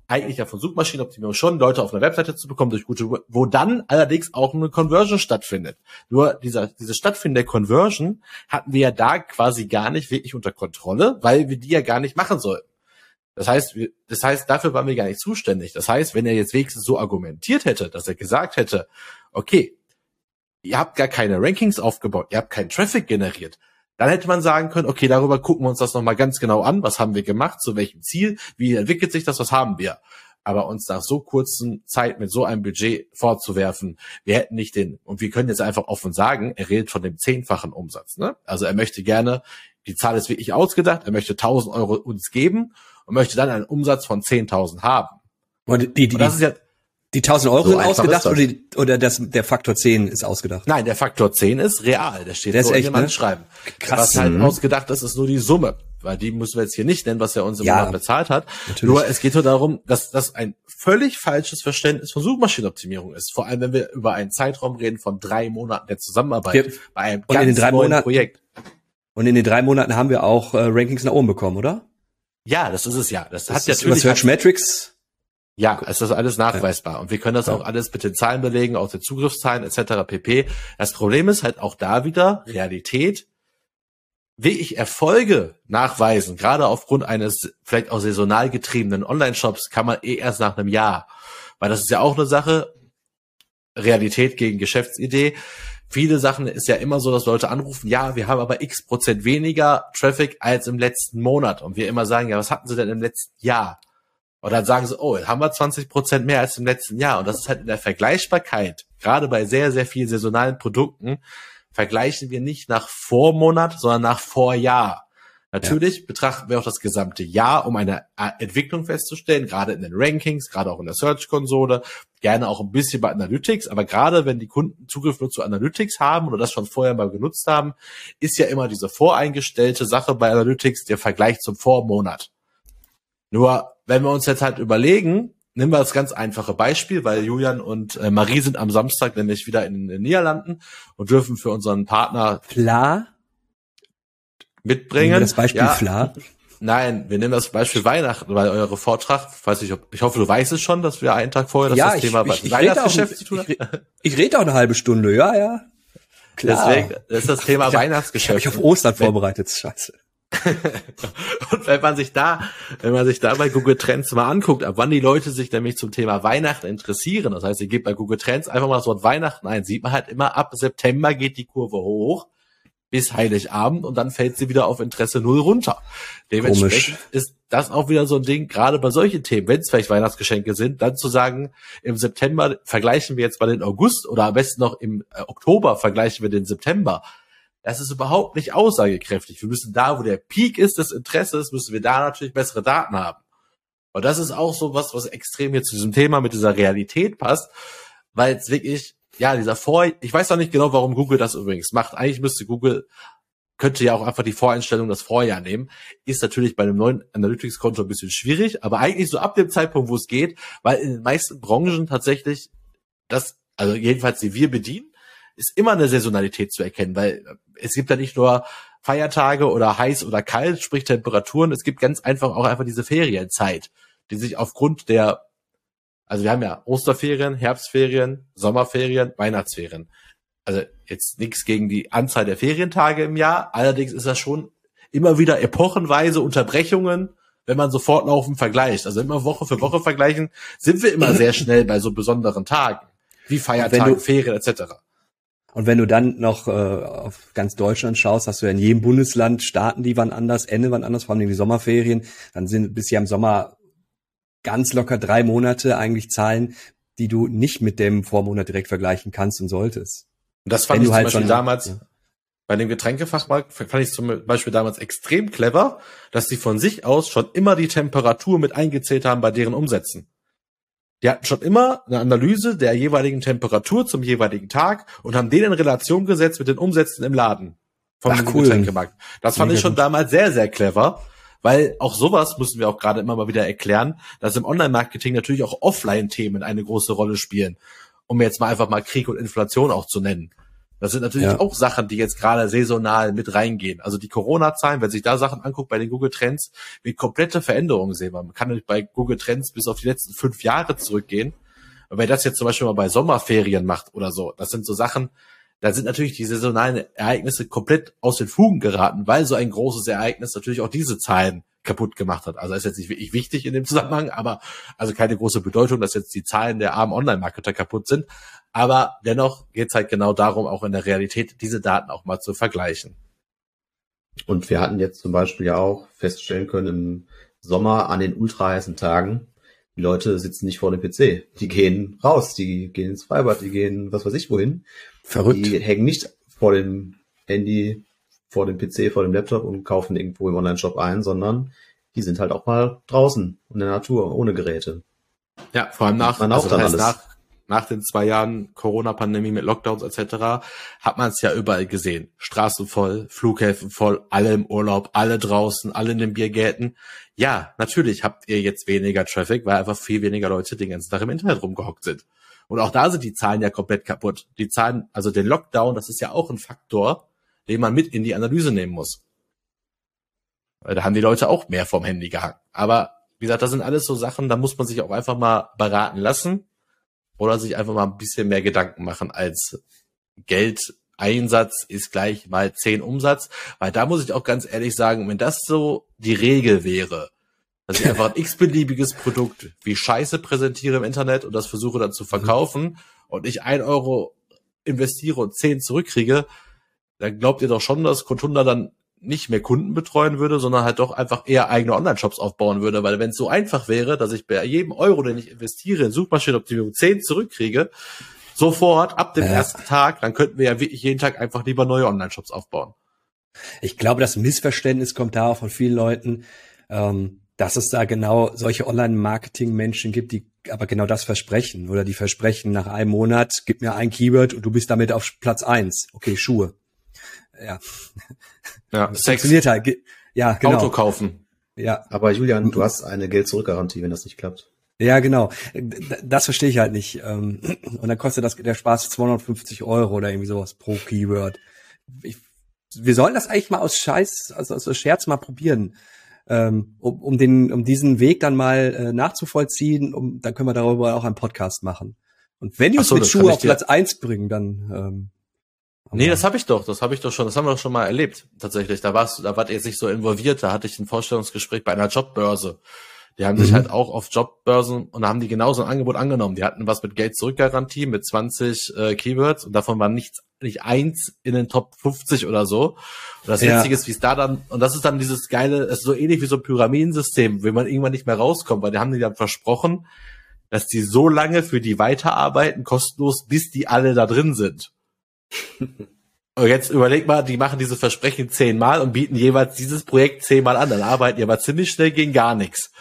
Speaker 1: eigentlich ja von Suchmaschinenoptimierung schon, Leute auf einer Webseite zu bekommen durch gute, wo dann allerdings auch eine Conversion stattfindet. Nur dieser, diese stattfindende Conversion hatten wir ja da quasi gar nicht wirklich unter Kontrolle, weil wir die ja gar nicht machen sollten. Das heißt, das heißt, dafür waren wir gar nicht zuständig. Das heißt, wenn er jetzt wenigstens so argumentiert hätte, dass er gesagt hätte, okay, ihr habt gar keine Rankings aufgebaut, ihr habt keinen Traffic generiert, dann hätte man sagen können, okay, darüber gucken wir uns das nochmal ganz genau an, was haben wir gemacht, zu welchem Ziel, wie entwickelt sich das, was haben wir. Aber uns nach so kurzen Zeit mit so einem Budget vorzuwerfen, wir hätten nicht den, und wir können jetzt einfach offen sagen, er redet von dem zehnfachen Umsatz. Ne? Also er möchte gerne, die Zahl ist wirklich ausgedacht, er möchte 1000 Euro uns geben und möchte dann einen Umsatz von 10.000 haben.
Speaker 2: Und die, die, und das ist ja die 1000 Euro so sind ausgedacht oder, die, oder das, der Faktor 10 ist ausgedacht?
Speaker 1: Nein, der Faktor 10 ist real. Der steht der so ist echt, in dem ne? Anschreiben. Krass. Was halt mhm. ausgedacht ist, ist nur die Summe. Weil die müssen wir jetzt hier nicht nennen, was er uns im ja, Monat bezahlt hat. Natürlich. Nur es geht nur darum, dass das ein völlig falsches Verständnis von Suchmaschinenoptimierung ist. Vor allem, wenn wir über einen Zeitraum reden von drei Monaten der Zusammenarbeit wir,
Speaker 2: bei einem ganz neuen Monaten, Projekt. Und in den drei Monaten haben wir auch äh, Rankings nach oben bekommen, oder?
Speaker 1: Ja, das ist es ja. Das,
Speaker 2: das hat natürlich. Was Search Metrics
Speaker 1: Ja, es ist alles nachweisbar. Und wir können das ja. auch alles mit den Zahlen belegen, auch den Zugriffszahlen etc. pp. Das Problem ist halt auch da wieder Realität. Will ich Erfolge nachweisen, gerade aufgrund eines vielleicht auch saisonal getriebenen Online-Shops, kann man eh erst nach einem Jahr. Weil das ist ja auch eine Sache, Realität gegen Geschäftsidee. Viele Sachen ist ja immer so, dass Leute anrufen, ja, wir haben aber x Prozent weniger Traffic als im letzten Monat. Und wir immer sagen, ja, was hatten sie denn im letzten Jahr? Und dann sagen sie, oh, haben wir 20 Prozent mehr als im letzten Jahr. Und das ist halt in der Vergleichbarkeit, gerade bei sehr, sehr vielen saisonalen Produkten, vergleichen wir nicht nach Vormonat, sondern nach Vorjahr. Natürlich ja. betrachten wir auch das gesamte Jahr, um eine äh, Entwicklung festzustellen, gerade in den Rankings, gerade auch in der Search-Konsole, gerne auch ein bisschen bei Analytics, aber gerade wenn die Kunden Zugriff nur zu Analytics haben oder das schon vorher mal genutzt haben, ist ja immer diese voreingestellte Sache bei Analytics der Vergleich zum Vormonat. Nur wenn wir uns jetzt halt überlegen, nehmen wir das ganz einfache Beispiel, weil Julian und äh, Marie sind am Samstag nämlich wieder in den Niederlanden und dürfen für unseren Partner
Speaker 2: Fla
Speaker 1: mitbringen. Nehmen wir
Speaker 2: das Beispiel ja, Fla.
Speaker 1: Nein, wir nehmen das Beispiel Weihnachten, weil eure Vortrag, weiß ich, ich hoffe, du weißt es schon, dass wir einen Tag vorher das,
Speaker 2: ja,
Speaker 1: das Thema
Speaker 2: ich, ich, Weihnachtsgeschäft zu tun haben. Ich, ich rede auch eine halbe Stunde, ja, ja.
Speaker 1: Klar. Deswegen das ist das Thema ich Weihnachtsgeschäft.
Speaker 2: Ich habe auf Ostern vorbereitet, scheiße.
Speaker 1: und wenn man sich da, wenn man sich da bei Google Trends mal anguckt, ab wann die Leute sich nämlich zum Thema Weihnachten interessieren, das heißt, ihr gebt bei Google Trends einfach mal das Wort Weihnachten ein, sieht man halt immer ab September geht die Kurve hoch bis Heiligabend und dann fällt sie wieder auf Interesse null runter. Dementsprechend Komisch. ist das auch wieder so ein Ding, gerade bei solchen Themen, wenn es vielleicht Weihnachtsgeschenke sind, dann zu sagen, im September vergleichen wir jetzt mal den August oder am besten noch im äh, Oktober vergleichen wir den September das ist überhaupt nicht aussagekräftig. Wir müssen da, wo der Peak ist des Interesses, müssen wir da natürlich bessere Daten haben. Und das ist auch so was, was extrem hier zu diesem Thema mit dieser Realität passt, weil es wirklich, ja, dieser Vor, ich weiß auch nicht genau, warum Google das übrigens macht. Eigentlich müsste Google, könnte ja auch einfach die Voreinstellung das Vorjahr nehmen. Ist natürlich bei einem neuen Analytics-Konto ein bisschen schwierig, aber eigentlich so ab dem Zeitpunkt, wo es geht, weil in den meisten Branchen tatsächlich das, also jedenfalls die wir bedienen, ist immer eine Saisonalität zu erkennen, weil es gibt ja nicht nur Feiertage oder heiß oder kalt, sprich Temperaturen, es gibt ganz einfach auch einfach diese Ferienzeit, die sich aufgrund der, also wir haben ja Osterferien, Herbstferien, Sommerferien, Weihnachtsferien. Also jetzt nichts gegen die Anzahl der Ferientage im Jahr, allerdings ist das schon immer wieder epochenweise Unterbrechungen, wenn man so fortlaufend vergleicht. Also immer Woche für Woche vergleichen, sind wir immer sehr schnell bei so besonderen Tagen, wie Feiertage, Ferien etc.
Speaker 2: Und wenn du dann noch äh, auf ganz Deutschland schaust, hast du ja in jedem Bundesland starten die wann anders, Ende wann anders, vor allem die Sommerferien. Dann sind bis ja im Sommer ganz locker drei Monate eigentlich Zahlen, die du nicht mit dem Vormonat direkt vergleichen kannst und solltest.
Speaker 1: Und das fand wenn ich zum halt Beispiel damals ja. bei dem Getränkefachmarkt, fand ich zum Beispiel damals extrem clever, dass sie von sich aus schon immer die Temperatur mit eingezählt haben bei deren Umsätzen. Die hatten schon immer eine Analyse der jeweiligen Temperatur zum jeweiligen Tag und haben den in Relation gesetzt mit den Umsätzen im Laden vom Ach, cool. Getränkemarkt. Das fand Mega ich schon damals sehr, sehr clever, weil auch sowas müssen wir auch gerade immer mal wieder erklären, dass im Online-Marketing natürlich auch Offline-Themen eine große Rolle spielen, um jetzt mal einfach mal Krieg und Inflation auch zu nennen. Das sind natürlich ja. auch Sachen, die jetzt gerade saisonal mit reingehen. Also die Corona-Zahlen, wenn sich da Sachen anguckt bei den Google Trends, wie komplette Veränderungen sehen. Man kann bei Google Trends bis auf die letzten fünf Jahre zurückgehen. Und wer das jetzt zum Beispiel mal bei Sommerferien macht oder so, das sind so Sachen, da sind natürlich die saisonalen Ereignisse komplett aus den Fugen geraten, weil so ein großes Ereignis natürlich auch diese Zahlen kaputt gemacht hat. Also ist jetzt nicht wirklich wichtig in dem Zusammenhang, aber also keine große Bedeutung, dass jetzt die Zahlen der armen Online-Marketer kaputt sind. Aber dennoch geht es halt genau darum, auch in der Realität diese Daten auch mal zu vergleichen.
Speaker 3: Und wir hatten jetzt zum Beispiel ja auch feststellen können im Sommer an den ultra heißen Tagen, die Leute sitzen nicht vor dem PC. Die gehen raus, die gehen ins Freibad, die gehen was weiß ich wohin. Verrückt. Die hängen nicht vor dem Handy, vor dem PC, vor dem Laptop und kaufen irgendwo im Online-Shop ein, sondern die sind halt auch mal draußen in der Natur, ohne Geräte.
Speaker 1: Ja, vor allem nach, also das heißt nach nach den zwei Jahren Corona-Pandemie mit Lockdowns etc. hat man es ja überall gesehen. Straßen voll, Flughäfen voll, alle im Urlaub, alle draußen, alle in den Biergärten. Ja, natürlich habt ihr jetzt weniger Traffic, weil einfach viel weniger Leute den ganzen Tag im Internet rumgehockt sind. Und auch da sind die Zahlen ja komplett kaputt. Die Zahlen, also den Lockdown, das ist ja auch ein Faktor, den man mit in die Analyse nehmen muss. Weil da haben die Leute auch mehr vom Handy gehangen. Aber wie gesagt, das sind alles so Sachen, da muss man sich auch einfach mal beraten lassen oder sich einfach mal ein bisschen mehr Gedanken machen als Geldeinsatz ist gleich mal zehn Umsatz, weil da muss ich auch ganz ehrlich sagen, wenn das so die Regel wäre, dass ich einfach ein x-beliebiges Produkt wie Scheiße präsentiere im Internet und das versuche dann zu verkaufen und ich ein Euro investiere und zehn zurückkriege, dann glaubt ihr doch schon, dass Contunda dann nicht mehr Kunden betreuen würde, sondern halt doch einfach eher eigene Online-Shops aufbauen würde. Weil wenn es so einfach wäre, dass ich bei jedem Euro, den ich investiere in Suchmaschinenoptimierung 10 zurückkriege, sofort ab dem ja. ersten Tag, dann könnten wir ja wirklich jeden Tag einfach lieber neue Online-Shops aufbauen.
Speaker 2: Ich glaube, das Missverständnis kommt da von vielen Leuten, ähm, dass es da genau solche Online-Marketing-Menschen gibt, die aber genau das versprechen oder die versprechen nach einem Monat, gib mir ein Keyword und du bist damit auf Platz eins. Okay, Schuhe. Ja.
Speaker 1: Ja, das Sex. Funktioniert halt. Ja, genau. Auto kaufen.
Speaker 3: Ja. Aber Julian, du hast eine Geld-Zurück-Garantie, wenn das nicht klappt.
Speaker 2: Ja, genau. Das verstehe ich halt nicht. Ähm, und dann kostet das der Spaß 250 Euro oder irgendwie sowas pro Keyword. Ich, wir sollen das eigentlich mal aus Scheiß, also aus Scherz mal probieren ähm, um, um, den, um diesen Weg dann mal äh, nachzuvollziehen, um, dann können wir darüber auch einen Podcast machen. Und wenn die uns so, mit Schuhe auf Platz eins bringen, dann ähm,
Speaker 1: Nee, das habe ich doch, das habe ich doch schon, das haben wir doch schon mal erlebt, tatsächlich. Da warst da wart ihr jetzt nicht so involviert, da hatte ich ein Vorstellungsgespräch bei einer Jobbörse. Die haben mhm. sich halt auch auf Jobbörsen und da haben die genauso ein Angebot angenommen. Die hatten was mit Geld zurückgarantie mit 20 äh, Keywords und davon war nichts, nicht eins in den Top 50 oder so. Und das ja. Witzige ist, wie es da dann, und das ist dann dieses geile, es ist so ähnlich wie so ein Pyramidensystem, wenn man irgendwann nicht mehr rauskommt, weil die haben die dann versprochen, dass die so lange für die weiterarbeiten, kostenlos, bis die alle da drin sind. Und jetzt überleg mal, die machen diese Versprechen zehnmal und bieten jeweils dieses Projekt zehnmal an. Dann arbeiten die aber ziemlich schnell gegen gar nichts.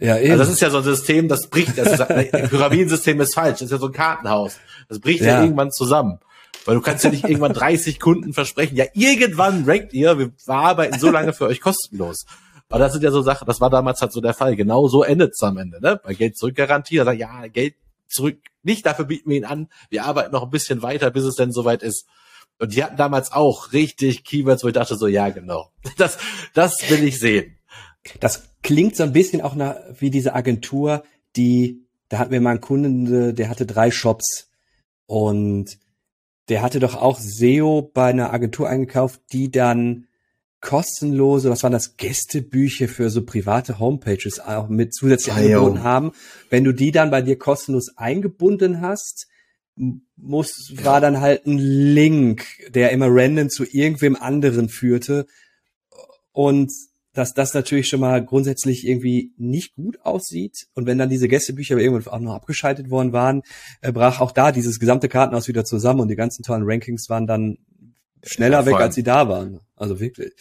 Speaker 1: Ja, eben. Also das ist ja so ein System, das bricht. Das ist, ein Pyramidensystem ist falsch. Das ist ja so ein Kartenhaus. Das bricht ja. ja irgendwann zusammen. Weil du kannst ja nicht irgendwann 30 Kunden versprechen. Ja, irgendwann rankt ihr, wir arbeiten so lange für euch kostenlos. Aber das sind ja so Sachen, das war damals halt so der Fall. Genau so endet es am Ende, ne? Bei Geld zurückgarantie, da sagt, ja, Geld zurück, nicht dafür bieten wir ihn an. Wir arbeiten noch ein bisschen weiter, bis es denn soweit ist. Und die hatten damals auch richtig Keywords, wo ich dachte so, ja, genau. Das, das will ich sehen.
Speaker 2: Das klingt so ein bisschen auch nach, wie diese Agentur, die, da hatten wir mal einen Kunden, der hatte drei Shops und der hatte doch auch SEO bei einer Agentur eingekauft, die dann kostenlose, was waren das, Gästebücher für so private Homepages auch mit zusätzlich ah, angeboten haben. Wenn du die dann bei dir kostenlos eingebunden hast, muss, war dann halt ein Link, der immer random zu irgendwem anderen führte. Und dass das natürlich schon mal grundsätzlich irgendwie nicht gut aussieht. Und wenn dann diese Gästebücher irgendwann auch noch abgeschaltet worden waren, äh, brach auch da dieses gesamte Kartenhaus wieder zusammen und die ganzen tollen Rankings waren dann schneller ja, weg, als sie da waren. Also wirklich.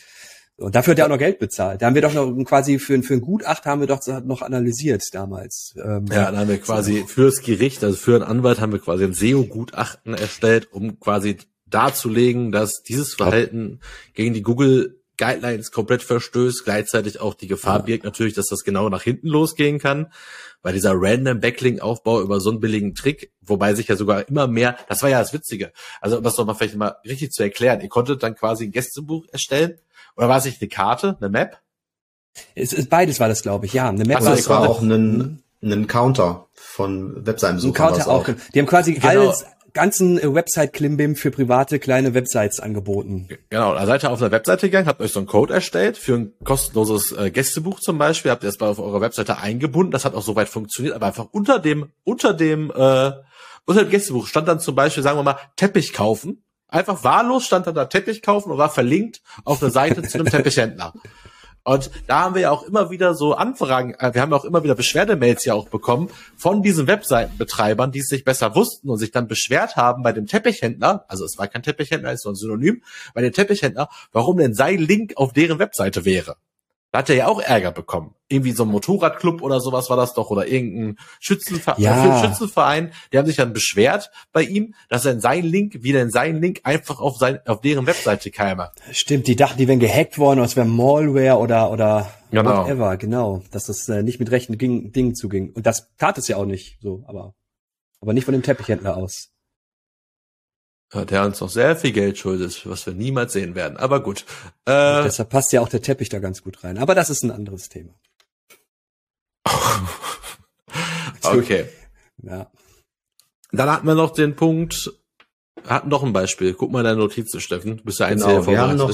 Speaker 2: Und dafür hat er auch noch Geld bezahlt. Da haben wir doch noch quasi für, für ein Gutachten haben wir doch noch analysiert damals.
Speaker 1: Ähm, ja, dann haben wir quasi so. fürs Gericht, also für einen Anwalt haben wir quasi ein SEO-Gutachten erstellt, um quasi darzulegen, dass dieses Verhalten gegen die Google Guidelines komplett verstößt, gleichzeitig auch die Gefahr ja. birgt natürlich, dass das genau nach hinten losgehen kann, weil dieser random Backlink-Aufbau über so einen billigen Trick, wobei sich ja sogar immer mehr, das war ja das Witzige, also um das doch mal vielleicht mal richtig zu erklären, ihr konntet dann quasi ein Gästebuch erstellen, oder war es nicht eine Karte, eine Map?
Speaker 2: Es ist beides war das, glaube ich, ja,
Speaker 3: eine Map. Also es war auch ein, ein Counter von Webseitenbesuchern.
Speaker 2: Ein Counter auch. auch. Die haben quasi genau. alles ganzen äh, Website-Klimbim für private kleine Websites angeboten.
Speaker 1: Genau, da seid ihr auf einer Webseite gegangen, habt euch so einen Code erstellt für ein kostenloses äh, Gästebuch zum Beispiel, habt ihr das bei auf eurer Webseite eingebunden, das hat auch soweit funktioniert, aber einfach unter dem, unter dem, äh, unter dem Gästebuch stand dann zum Beispiel, sagen wir mal, Teppich kaufen. Einfach wahllos stand dann da Teppich kaufen und war verlinkt auf der Seite zu einem Teppichhändler. Und da haben wir ja auch immer wieder so Anfragen, äh, wir haben auch immer wieder Beschwerdemails ja auch bekommen von diesen Webseitenbetreibern, die es sich besser wussten und sich dann beschwert haben bei dem Teppichhändler, also es war kein Teppichhändler, ist so ein Synonym, bei dem Teppichhändler, warum denn sein Link auf deren Webseite wäre. Da hat er ja auch Ärger bekommen. Irgendwie so ein Motorradclub oder sowas war das doch oder irgendein Schützenverein, ja. Schützenverein. Die haben sich dann beschwert bei ihm, dass er in sein Link, wieder in sein Link einfach auf sein, auf deren Webseite käme.
Speaker 2: Stimmt, die dachten, die wären gehackt worden, es wäre Malware oder, oder genau. whatever, genau. Dass das äh, nicht mit rechten Dingen zuging. Und das tat es ja auch nicht, so, aber, aber nicht von dem Teppichhändler aus
Speaker 1: der uns noch sehr viel Geld schuldet, was wir niemals sehen werden. Aber gut.
Speaker 2: Äh, deshalb passt ja auch der Teppich da ganz gut rein. Aber das ist ein anderes Thema.
Speaker 1: okay. Ja. Dann hatten wir noch den Punkt, hatten noch ein Beispiel. Guck mal deine Notizen, Steffen. Du bist der Einzige,
Speaker 3: genau, der wir haben noch,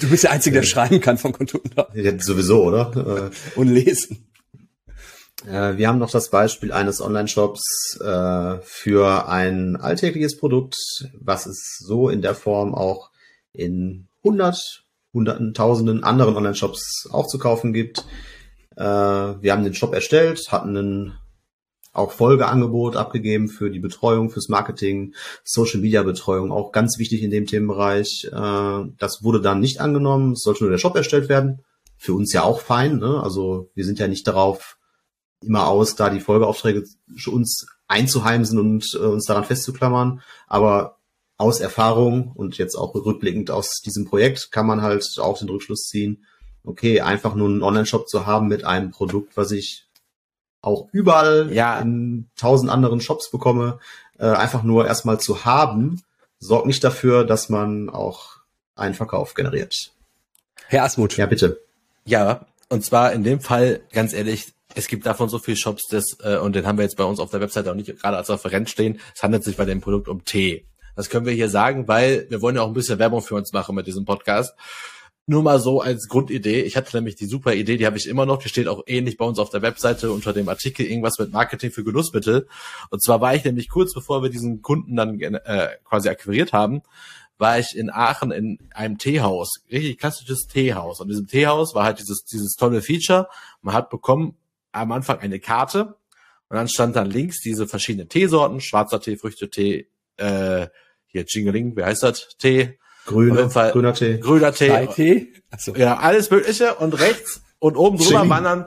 Speaker 2: Du bist der Einzige, der schreiben kann von Kontunder.
Speaker 3: Ja, sowieso, oder?
Speaker 2: Und lesen.
Speaker 3: Äh, wir haben noch das Beispiel eines Online-Shops äh, für ein alltägliches Produkt, was es so in der Form auch in hundert, hunderten, tausenden anderen Online-Shops auch zu kaufen gibt. Äh, wir haben den Shop erstellt, hatten einen auch Folgeangebot abgegeben für die Betreuung, fürs Marketing, Social Media Betreuung, auch ganz wichtig in dem Themenbereich. Äh, das wurde dann nicht angenommen, es sollte nur der Shop erstellt werden. Für uns ja auch fein, ne? also wir sind ja nicht darauf immer aus, da die Folgeaufträge uns einzuheimsen und äh, uns daran festzuklammern. Aber aus Erfahrung und jetzt auch rückblickend aus diesem Projekt kann man halt auch den Rückschluss ziehen, okay, einfach nur einen Online-Shop zu haben mit einem Produkt, was ich auch überall ja. in tausend anderen Shops bekomme, äh, einfach nur erstmal zu haben, sorgt nicht dafür, dass man auch einen Verkauf generiert.
Speaker 2: Herr Asmuth.
Speaker 1: Ja, bitte. Ja, und zwar in dem Fall, ganz ehrlich, es gibt davon so viele Shops, das, äh, und den haben wir jetzt bei uns auf der Webseite auch nicht gerade als Referenz stehen. Es handelt sich bei dem Produkt um Tee. Das können wir hier sagen, weil wir wollen ja auch ein bisschen Werbung für uns machen mit diesem Podcast. Nur mal so als Grundidee. Ich hatte nämlich die super Idee, die habe ich immer noch. Die steht auch ähnlich bei uns auf der Webseite unter dem Artikel irgendwas mit Marketing für Genussmittel. Und zwar war ich nämlich kurz bevor wir diesen Kunden dann äh, quasi akquiriert haben, war ich in Aachen in einem Teehaus, richtig klassisches Teehaus. Und in diesem Teehaus war halt dieses, dieses tolle Feature. Man hat bekommen am Anfang eine Karte und dann stand dann links diese verschiedenen Teesorten, schwarzer Tee, Früchtetee, äh, hier Jingeling, wie heißt das? Tee,
Speaker 3: Grüne, Fall, grüner Tee.
Speaker 1: Grüner Tee. Tee? So. Ja, alles Mögliche. Und rechts und oben drüber waren dann,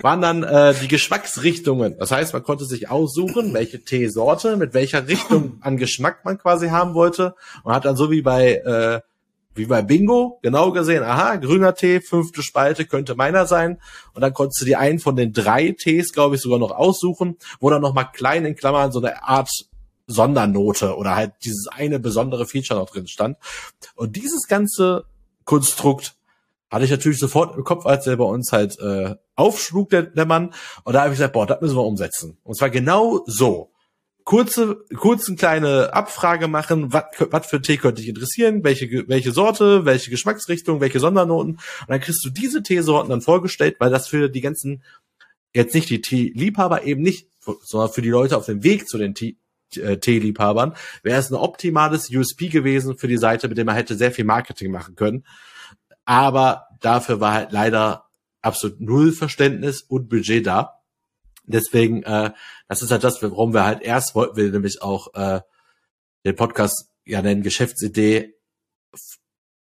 Speaker 1: waren dann äh, die Geschmacksrichtungen. Das heißt, man konnte sich aussuchen, welche Teesorte, mit welcher Richtung an Geschmack man quasi haben wollte. Und hat dann so wie bei, äh, wie bei Bingo genau gesehen, aha, grüner Tee, fünfte Spalte könnte meiner sein. Und dann konntest du dir einen von den drei Tees, glaube ich, sogar noch aussuchen, wo dann nochmal klein in Klammern so eine Art Sondernote oder halt dieses eine besondere Feature noch drin stand. Und dieses ganze Konstrukt hatte ich natürlich sofort im Kopf, als er bei uns halt äh, aufschlug, der, der Mann. Und da habe ich gesagt, boah, das müssen wir umsetzen. Und zwar genau so. Kurze, kurzen kleine Abfrage machen, was für Tee könnte dich interessieren, welche, welche Sorte, welche Geschmacksrichtung, welche Sondernoten. Und dann kriegst du diese Teesorten dann vorgestellt, weil das für die ganzen, jetzt nicht die Teeliebhaber eben nicht, sondern für die Leute auf dem Weg zu den Tee, äh, Teeliebhabern, wäre es ein optimales USP gewesen für die Seite, mit dem man hätte sehr viel Marketing machen können. Aber dafür war halt leider absolut null Verständnis und Budget da. Deswegen, äh, das ist halt das, warum wir halt erst wollten wir nämlich auch äh, den Podcast ja nennen Geschäftsidee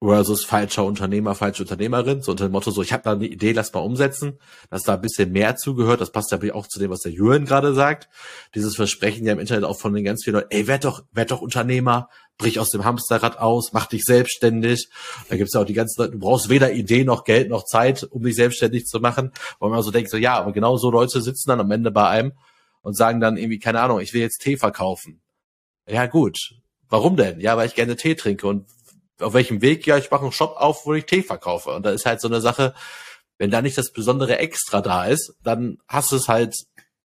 Speaker 1: versus falscher Unternehmer, falsche Unternehmerin, so unter dem Motto, so ich habe da eine Idee, lass mal umsetzen, dass da ein bisschen mehr zugehört, das passt ja auch zu dem, was der Jürgen gerade sagt, dieses Versprechen ja im Internet auch von den ganz vielen Leuten, ey, werd doch, werd doch Unternehmer, brich aus dem Hamsterrad aus, mach dich selbstständig, da gibt's ja auch die ganzen Leute, du brauchst weder Idee noch Geld noch Zeit, um dich selbstständig zu machen, weil man so denkt, so ja, aber genau so Leute sitzen dann am Ende bei einem und sagen dann irgendwie, keine Ahnung, ich will jetzt Tee verkaufen. Ja gut, warum denn? Ja, weil ich gerne Tee trinke und auf welchem Weg? Ja, ich mache einen Shop auf, wo ich Tee verkaufe. Und da ist halt so eine Sache, wenn da nicht das besondere Extra da ist, dann hast du es halt,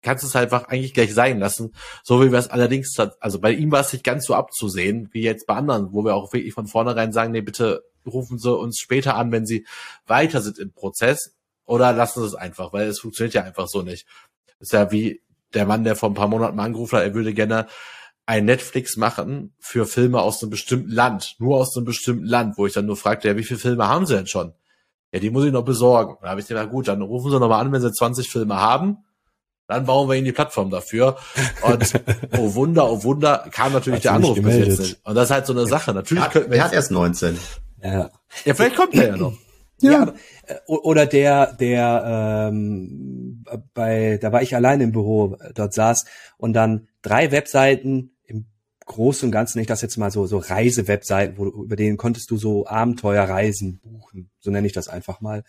Speaker 1: kannst du es halt einfach eigentlich gleich sein lassen. So wie wir es allerdings, also bei ihm war es nicht ganz so abzusehen, wie jetzt bei anderen, wo wir auch wirklich von vornherein sagen, nee, bitte rufen Sie uns später an, wenn Sie weiter sind im Prozess oder lassen Sie es einfach, weil es funktioniert ja einfach so nicht. ist ja wie der Mann, der vor ein paar Monaten mal angerufen hat, er würde gerne ein Netflix machen für Filme aus einem bestimmten Land, nur aus einem bestimmten Land, wo ich dann nur fragte, ja, wie viele Filme haben sie denn schon? Ja, die muss ich noch besorgen. Da habe ich gesagt, gut, dann rufen sie nochmal an, wenn sie 20 Filme haben. Dann bauen wir ihnen die Plattform dafür. Und oh Wunder, oh Wunder, kam natürlich der Anruf bis jetzt nicht. Und das ist halt so eine Sache. Natürlich
Speaker 3: ja, könnten wir. Er hat erst 19.
Speaker 1: Ja. ja, vielleicht kommt er ja noch.
Speaker 2: Ja. ja. Äh, oder der, der ähm, bei, da war ich allein im Büro, dort saß und dann drei Webseiten Großen und Ganzen, ich das jetzt mal so, so Reisewebseiten, wo, über denen konntest du so Abenteuerreisen buchen. So nenne ich das einfach mal.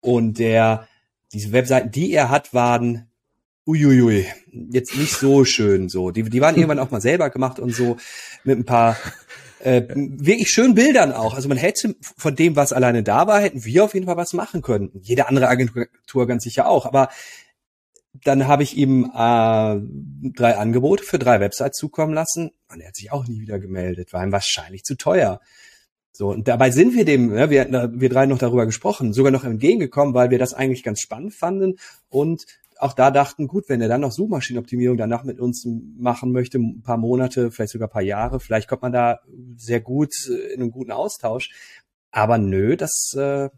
Speaker 2: Und der, diese Webseiten, die er hat, waren uiuiui, jetzt nicht so schön so. Die, die waren irgendwann auch mal selber gemacht und so mit ein paar äh, wirklich schön Bildern auch. Also man hätte von dem, was alleine da war, hätten wir auf jeden Fall was machen können. Jede andere Agentur ganz sicher auch. Aber dann habe ich ihm äh, drei Angebote für drei Websites zukommen lassen und er hat sich auch nie wieder gemeldet, war ihm wahrscheinlich zu teuer. So, und dabei sind wir dem, ja, wir, wir drei noch darüber gesprochen, sogar noch entgegengekommen, weil wir das eigentlich ganz spannend fanden und auch da dachten, gut, wenn er dann noch Suchmaschinenoptimierung danach mit uns machen möchte, ein paar Monate, vielleicht sogar ein paar Jahre, vielleicht kommt man da sehr gut äh, in einen guten Austausch. Aber nö, das äh,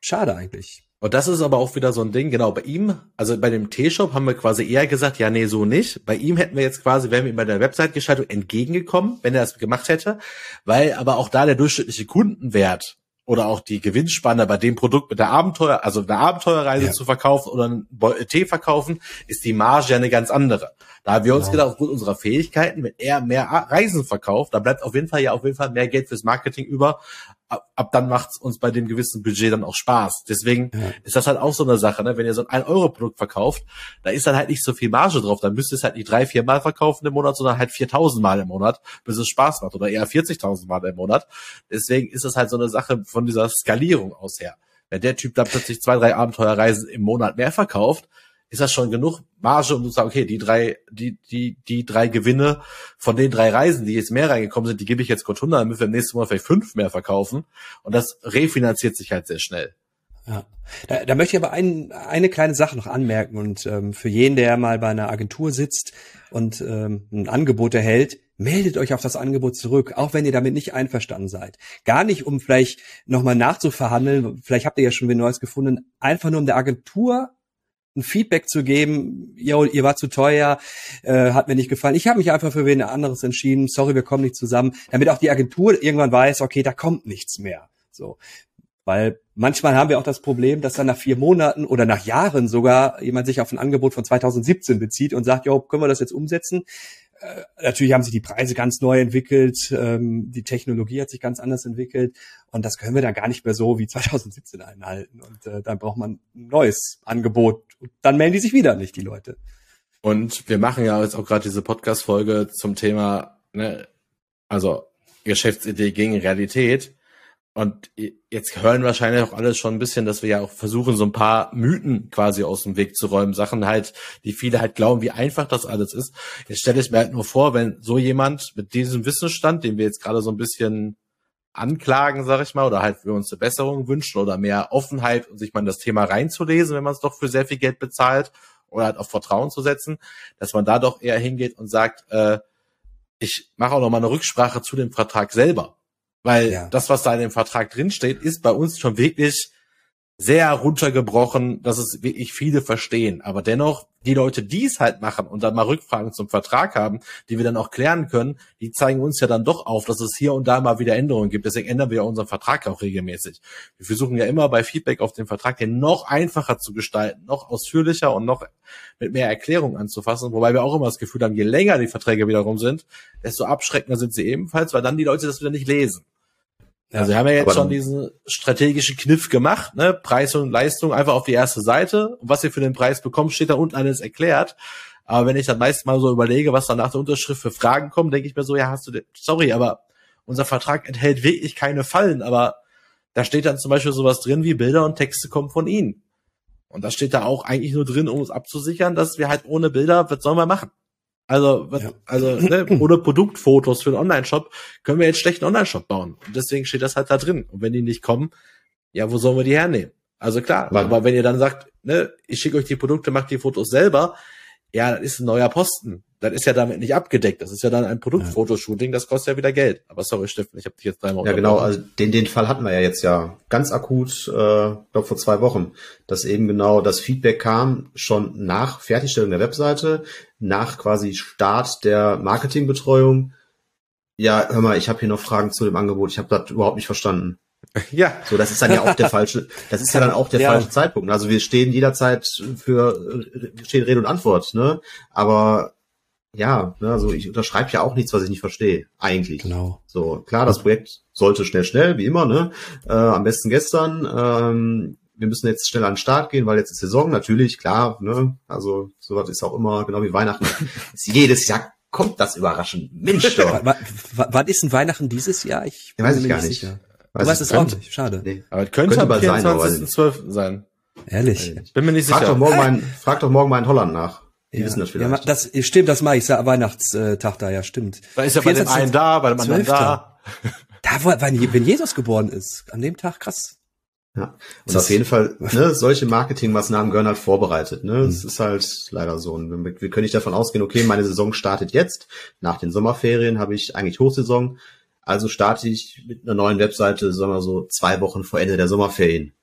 Speaker 2: schade eigentlich.
Speaker 1: Und das ist aber auch wieder so ein Ding, genau, bei ihm, also bei dem T-Shop haben wir quasi eher gesagt, ja, nee, so nicht. Bei ihm hätten wir jetzt quasi, wären wir ihm bei der Website-Gestaltung entgegengekommen, wenn er das gemacht hätte, weil aber auch da der durchschnittliche Kundenwert oder auch die Gewinnspanne bei dem Produkt mit der Abenteuer, also eine Abenteuerreise ja. zu verkaufen oder ein Tee verkaufen, ist die Marge ja eine ganz andere. Da haben wir uns genau. gedacht, aufgrund unserer Fähigkeiten, wenn er mehr Reisen verkauft, da bleibt auf jeden Fall ja auf jeden Fall mehr Geld fürs Marketing über, ab, ab dann macht's uns bei dem gewissen Budget dann auch Spaß. Deswegen ja. ist das halt auch so eine Sache, ne? wenn ihr so ein 1-Euro-Produkt verkauft, da ist dann halt nicht so viel Marge drauf. Dann müsst ihr es halt nicht drei, vier Mal verkaufen im Monat, sondern halt 4.000 Mal im Monat, bis es Spaß macht oder eher 40.000 Mal im Monat. Deswegen ist es halt so eine Sache von dieser Skalierung aus her. Wenn der Typ da plötzlich zwei, drei Abenteuerreisen im Monat mehr verkauft, ist das schon genug Marge, um zu sagen, okay, die drei, die, die, die drei Gewinne von den drei Reisen, die jetzt mehr reingekommen sind, die gebe ich jetzt kurz 100, damit wir im nächsten Monat vielleicht fünf mehr verkaufen. Und das refinanziert sich halt sehr schnell.
Speaker 2: Ja. Da, da möchte ich aber ein, eine kleine Sache noch anmerken und ähm, für jeden, der mal bei einer Agentur sitzt und ähm, ein Angebot erhält, meldet euch auf das Angebot zurück, auch wenn ihr damit nicht einverstanden seid. Gar nicht, um vielleicht nochmal nachzuverhandeln, vielleicht habt ihr ja schon wieder Neues gefunden, einfach nur um der Agentur ein Feedback zu geben, yo, ihr war zu teuer, äh, hat mir nicht gefallen. Ich habe mich einfach für wen anderes entschieden. Sorry, wir kommen nicht zusammen, damit auch die Agentur irgendwann weiß, okay, da kommt nichts mehr. So, weil manchmal haben wir auch das Problem, dass dann nach vier Monaten oder nach Jahren sogar jemand sich auf ein Angebot von 2017 bezieht und sagt, jo, können wir das jetzt umsetzen? Natürlich haben sich die Preise ganz neu entwickelt, ähm, die Technologie hat sich ganz anders entwickelt und das können wir dann gar nicht mehr so wie 2017 einhalten. Und äh, dann braucht man ein neues Angebot. Und dann melden die sich wieder nicht, die Leute.
Speaker 1: Und wir machen ja jetzt auch gerade diese Podcast-Folge zum Thema, ne, also Geschäftsidee gegen Realität. Und jetzt hören wahrscheinlich auch alle schon ein bisschen, dass wir ja auch versuchen, so ein paar Mythen quasi aus dem Weg zu räumen. Sachen halt, die viele halt glauben, wie einfach das alles ist. Jetzt stelle ich mir halt nur vor, wenn so jemand mit diesem Wissensstand, den wir jetzt gerade so ein bisschen anklagen, sag ich mal, oder halt wir uns eine Besserung wünschen oder mehr Offenheit und sich mal in das Thema reinzulesen, wenn man es doch für sehr viel Geld bezahlt oder halt auf Vertrauen zu setzen, dass man da doch eher hingeht und sagt, äh, ich mache auch noch mal eine Rücksprache zu dem Vertrag selber weil ja. das, was da in dem Vertrag drinsteht, ist bei uns schon wirklich sehr runtergebrochen, dass es wirklich viele verstehen. Aber dennoch, die Leute, die es halt machen und dann mal Rückfragen zum Vertrag haben, die wir dann auch klären können, die zeigen uns ja dann doch auf, dass es hier und da mal wieder Änderungen gibt. Deswegen ändern wir ja unseren Vertrag auch regelmäßig. Wir versuchen ja immer bei Feedback auf den Vertrag den noch einfacher zu gestalten, noch ausführlicher und noch mit mehr Erklärung anzufassen. Wobei wir auch immer das Gefühl haben, je länger die Verträge wiederum sind, desto abschreckender sind sie ebenfalls, weil dann die Leute das wieder nicht lesen. Also wir haben ja jetzt schon diesen strategischen Kniff gemacht, ne? Preis und Leistung einfach auf die erste Seite. Und was ihr für den Preis bekommt, steht da unten alles erklärt. Aber wenn ich dann meist mal so überlege, was dann nach der Unterschrift für Fragen kommen, denke ich mir so, ja, hast du, den, sorry, aber unser Vertrag enthält wirklich keine Fallen, aber da steht dann zum Beispiel sowas drin wie Bilder und Texte kommen von Ihnen. Und das steht da auch eigentlich nur drin, um es abzusichern, dass wir halt ohne Bilder, was sollen wir machen? Also, ja. also ne, ohne Produktfotos für einen Online-Shop können wir jetzt schlechten Online-Shop bauen. Und deswegen steht das halt da drin. Und wenn die nicht kommen, ja, wo sollen wir die hernehmen? Also klar, Wann? aber wenn ihr dann sagt, ne, ich schicke euch die Produkte, macht die Fotos selber, ja, das ist ein neuer Posten. Das ist ja damit nicht abgedeckt. Das ist ja dann ein Produktfotoshooting, das kostet ja wieder Geld. Aber sorry, Steffen, ich habe dich jetzt dreimal
Speaker 3: Ja, genau, also den, den Fall hatten wir ja jetzt ja ganz akut, äh, glaube vor zwei Wochen, dass eben genau das Feedback kam, schon nach Fertigstellung der Webseite, nach quasi Start der Marketingbetreuung. Ja, hör mal, ich habe hier noch Fragen zu dem Angebot. Ich habe das überhaupt nicht verstanden. Ja. So, das ist dann ja auch der falsche, das ist ja dann auch der ja. falsche Zeitpunkt. Also wir stehen jederzeit für, stehen Rede und Antwort, ne? Aber ja, ne, also ich unterschreibe ja auch nichts, was ich nicht verstehe, eigentlich.
Speaker 2: Genau.
Speaker 3: So, klar, das Projekt sollte schnell, schnell, wie immer, ne? Äh, am besten gestern. Ähm, wir müssen jetzt schnell an den Start gehen, weil jetzt ist Saison, natürlich, klar, ne? Also sowas ist auch immer, genau wie Weihnachten, jedes Jahr kommt das überraschend? Mensch doch.
Speaker 2: Wann ist denn Weihnachten dieses Jahr?
Speaker 3: Ich weiß ich gar nicht. Sicher.
Speaker 2: Du weißt es auch nicht. Schade.
Speaker 1: Nee. Aber es könnte, könnte am 24.12. sein.
Speaker 2: Ehrlich.
Speaker 1: Ich bin mir nicht frag sicher.
Speaker 3: Doch morgen mal in, frag doch morgen mal in Holland nach.
Speaker 2: Die ja. wissen das vielleicht. Ja, das stimmt, das mache ich. Weihnachtstag da, ja, stimmt.
Speaker 1: Da ist ja bei dem einen da, bei dem anderen da.
Speaker 2: Da, wenn Jesus geboren ist. An dem Tag, krass.
Speaker 3: Ja, und auf jeden Fall, ne, solche Marketingmaßnahmen gehören halt vorbereitet. Ne? Es mhm. ist halt leider so. Und wir, wir können nicht davon ausgehen, okay, meine Saison startet jetzt. Nach den Sommerferien habe ich eigentlich Hochsaison. Also starte ich mit einer neuen Webseite, sagen wir so, zwei Wochen vor Ende der Sommerferien.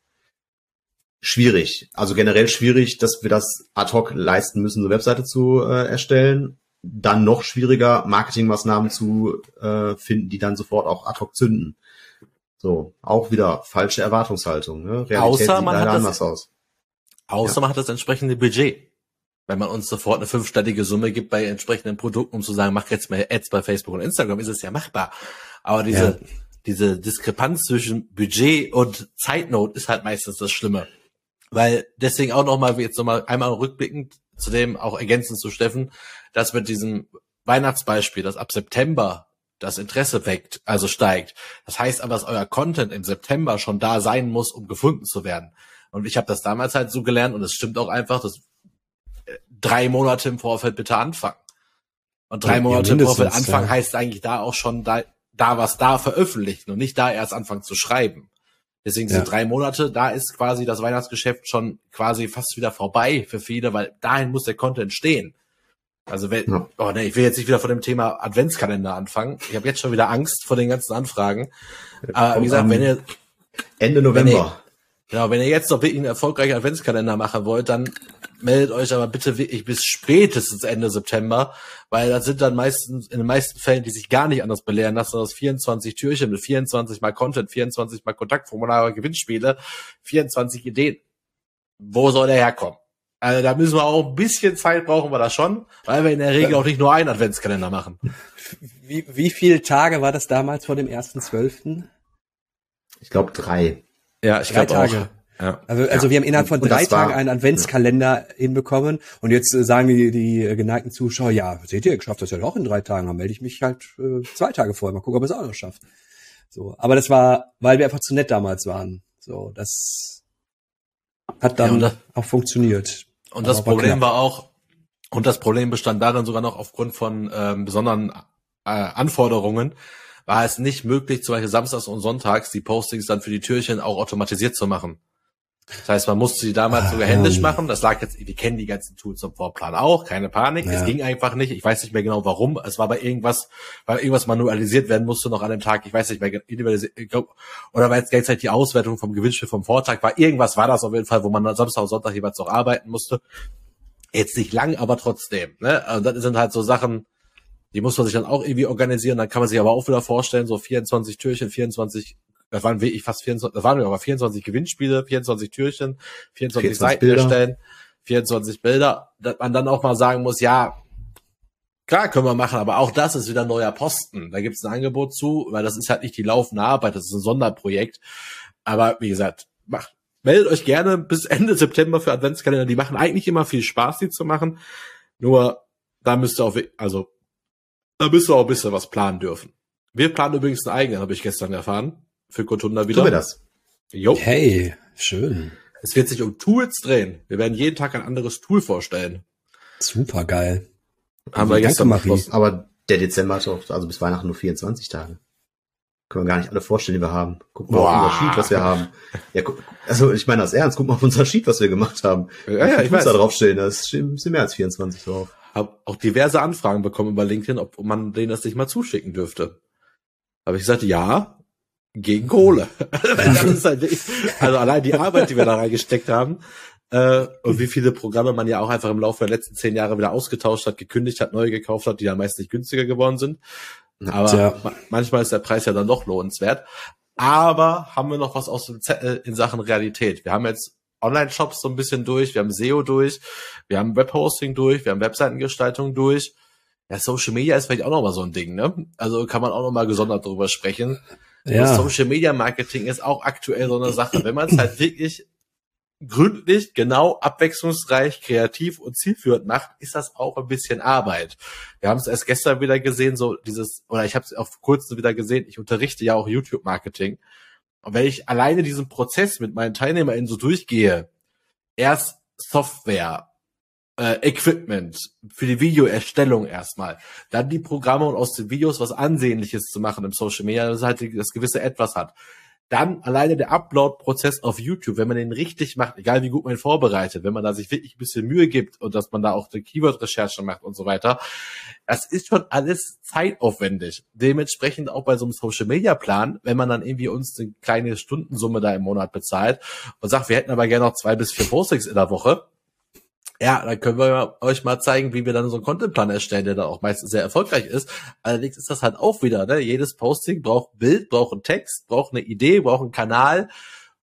Speaker 3: Schwierig. Also generell schwierig, dass wir das ad hoc leisten müssen, eine Webseite zu äh, erstellen. Dann noch schwieriger, Marketingmaßnahmen zu äh, finden, die dann sofort auch ad hoc zünden. So, auch wieder falsche Erwartungshaltung. Ne?
Speaker 1: Realität außer man hat das, aus. Außer ja. man hat das entsprechende Budget. Wenn man uns sofort eine fünfstellige Summe gibt bei entsprechenden Produkten, um zu sagen, mach jetzt mal Ads bei Facebook und Instagram, ist es ja machbar. Aber diese, ja. diese Diskrepanz zwischen Budget und Zeitnot ist halt meistens das Schlimme. Weil deswegen auch nochmal, jetzt nochmal einmal rückblickend zu dem auch ergänzend zu Steffen, dass mit diesem Weihnachtsbeispiel, das ab September das Interesse weckt, also steigt. Das heißt aber, dass euer Content im September schon da sein muss, um gefunden zu werden. Und ich habe das damals halt so gelernt und es stimmt auch einfach, dass äh, drei Monate im Vorfeld bitte anfangen. Und drei ja, Monate im Vorfeld anfangen ja. heißt eigentlich da auch schon da, da was da veröffentlichen und nicht da erst anfangen zu schreiben. Deswegen ja. drei Monate, da ist quasi das Weihnachtsgeschäft schon quasi fast wieder vorbei für viele, weil dahin muss der Content stehen. Also wenn, ja. oh nee, ich will jetzt nicht wieder von dem Thema Adventskalender anfangen. Ich habe jetzt schon wieder Angst vor den ganzen Anfragen. Aber wie gesagt, wenn ihr
Speaker 3: Ende November.
Speaker 1: Wenn ihr, genau, wenn ihr jetzt noch wirklich einen erfolgreichen Adventskalender machen wollt, dann meldet euch aber bitte wirklich bis spätestens Ende September, weil das sind dann meistens in den meisten Fällen, die sich gar nicht anders belehren lassen, aus 24 Türchen mit 24 mal Content, 24 mal Kontaktformulare, Gewinnspiele, 24 Ideen. Wo soll der herkommen? Also da müssen wir auch ein bisschen Zeit brauchen wir da schon, weil wir in der Regel auch nicht nur einen Adventskalender machen.
Speaker 2: Wie, wie viele Tage war das damals vor dem ersten Zwölften?
Speaker 3: Ich glaube drei.
Speaker 2: Ja, ich glaube auch. Ja. Also, also ja. wir haben innerhalb von drei Tagen einen Adventskalender ja. hinbekommen und jetzt äh, sagen die, die geneigten Zuschauer, ja, seht ihr, ich schafft das ja auch in drei Tagen, dann melde ich mich halt äh, zwei Tage vorher, mal gucken, ob es auch noch schafft. So, aber das war, weil wir einfach zu nett damals waren. So, das hat dann ja, auch funktioniert.
Speaker 1: Und das Problem knapp. war auch, und das Problem bestand darin sogar noch aufgrund von ähm, besonderen äh, Anforderungen, war es nicht möglich, zum Beispiel samstags und sonntags die Postings dann für die Türchen auch automatisiert zu machen. Das heißt, man musste sie damals sogar händisch machen. Das lag jetzt, wir kennen die ganzen Tools zum Vorplan auch, keine Panik. Ja. Es ging einfach nicht. Ich weiß nicht mehr genau warum. Es war bei irgendwas, weil irgendwas manualisiert werden musste noch an dem Tag. Ich weiß nicht mehr, oder weil jetzt gleichzeitig die Auswertung vom Gewinnspiel vom Vortag war. Irgendwas war das auf jeden Fall, wo man Samstag und Sonntag jeweils noch arbeiten musste. Jetzt nicht lang, aber trotzdem. Ne? Und das sind halt so Sachen, die muss man sich dann auch irgendwie organisieren. Dann kann man sich aber auch wieder vorstellen, so 24 Türchen, 24 das waren wirklich fast 24, das waren aber 24 Gewinnspiele, 24 Türchen, 24, 24 Seiten Bilder. erstellen, 24 Bilder, dass man dann auch mal sagen muss, ja, klar können wir machen, aber auch das ist wieder neuer Posten. Da gibt es ein Angebot zu, weil das ist halt nicht die laufende Arbeit, das ist ein Sonderprojekt. Aber wie gesagt, macht, meldet euch gerne bis Ende September für Adventskalender. Die machen eigentlich immer viel Spaß, die zu machen. Nur da müsst ihr auch, also da müsst ihr auch ein bisschen was planen dürfen. Wir planen übrigens einen eigenen, habe ich gestern erfahren für Gotunda wieder.
Speaker 3: Tun wir das.
Speaker 2: Jo. Hey, schön.
Speaker 1: Es wird sich um Tools drehen. Wir werden jeden Tag ein anderes Tool vorstellen.
Speaker 2: Super geil.
Speaker 3: Haben wir gestern Marie. Aber der Dezember hat doch, also bis Weihnachten nur 24 Tage. Können wir gar nicht alle vorstellen, die wir haben. Guck mal Boah. auf unser Sheet, was wir haben. Ja, guck, also ich meine das ernst, guck mal auf unser Sheet, was wir gemacht haben. Ja, ja, ich weiß. da draufstehen, da sind mehr als 24 drauf.
Speaker 1: Hab auch diverse Anfragen bekommen über LinkedIn, ob man denen das nicht mal zuschicken dürfte. Habe ich gesagt, ja, gegen Kohle. halt, also allein die Arbeit, die wir da reingesteckt haben, äh, und wie viele Programme man ja auch einfach im Laufe der letzten zehn Jahre wieder ausgetauscht hat, gekündigt hat, neu gekauft hat, die ja meist nicht günstiger geworden sind. Aber ja. manchmal ist der Preis ja dann doch lohnenswert. Aber haben wir noch was aus dem Zettel in Sachen Realität? Wir haben jetzt Online-Shops so ein bisschen durch, wir haben SEO durch, wir haben Webhosting durch, wir haben Webseitengestaltung durch. Ja, Social Media ist vielleicht auch noch mal so ein Ding, ne? Also kann man auch noch mal gesondert drüber sprechen. Ja. Social Media Marketing ist auch aktuell so eine Sache. Wenn man es halt wirklich gründlich, genau, abwechslungsreich, kreativ und zielführend macht, ist das auch ein bisschen Arbeit. Wir haben es erst gestern wieder gesehen, so dieses, oder ich habe es auch vor kurzem wieder gesehen, ich unterrichte ja auch YouTube-Marketing. Und wenn ich alleine diesen Prozess mit meinen TeilnehmerInnen so durchgehe, erst Software, äh, Equipment für die Videoerstellung erstmal, dann die Programme und aus den Videos was Ansehnliches zu machen im Social Media, dass halt das gewisse Etwas hat. Dann alleine der Upload-Prozess auf YouTube, wenn man den richtig macht, egal wie gut man ihn vorbereitet, wenn man da sich wirklich ein bisschen Mühe gibt und dass man da auch die Keyword-Recherche macht und so weiter, das ist schon alles zeitaufwendig. Dementsprechend auch bei so einem Social-Media-Plan, wenn man dann irgendwie uns eine kleine Stundensumme da im Monat bezahlt und sagt, wir hätten aber gerne noch zwei bis vier Postings in der Woche, ja, dann können wir euch mal zeigen, wie wir dann so einen Contentplan erstellen, der dann auch meistens sehr erfolgreich ist. Allerdings ist das halt auch wieder, ne? jedes Posting braucht Bild, braucht einen Text, braucht eine Idee, braucht einen Kanal.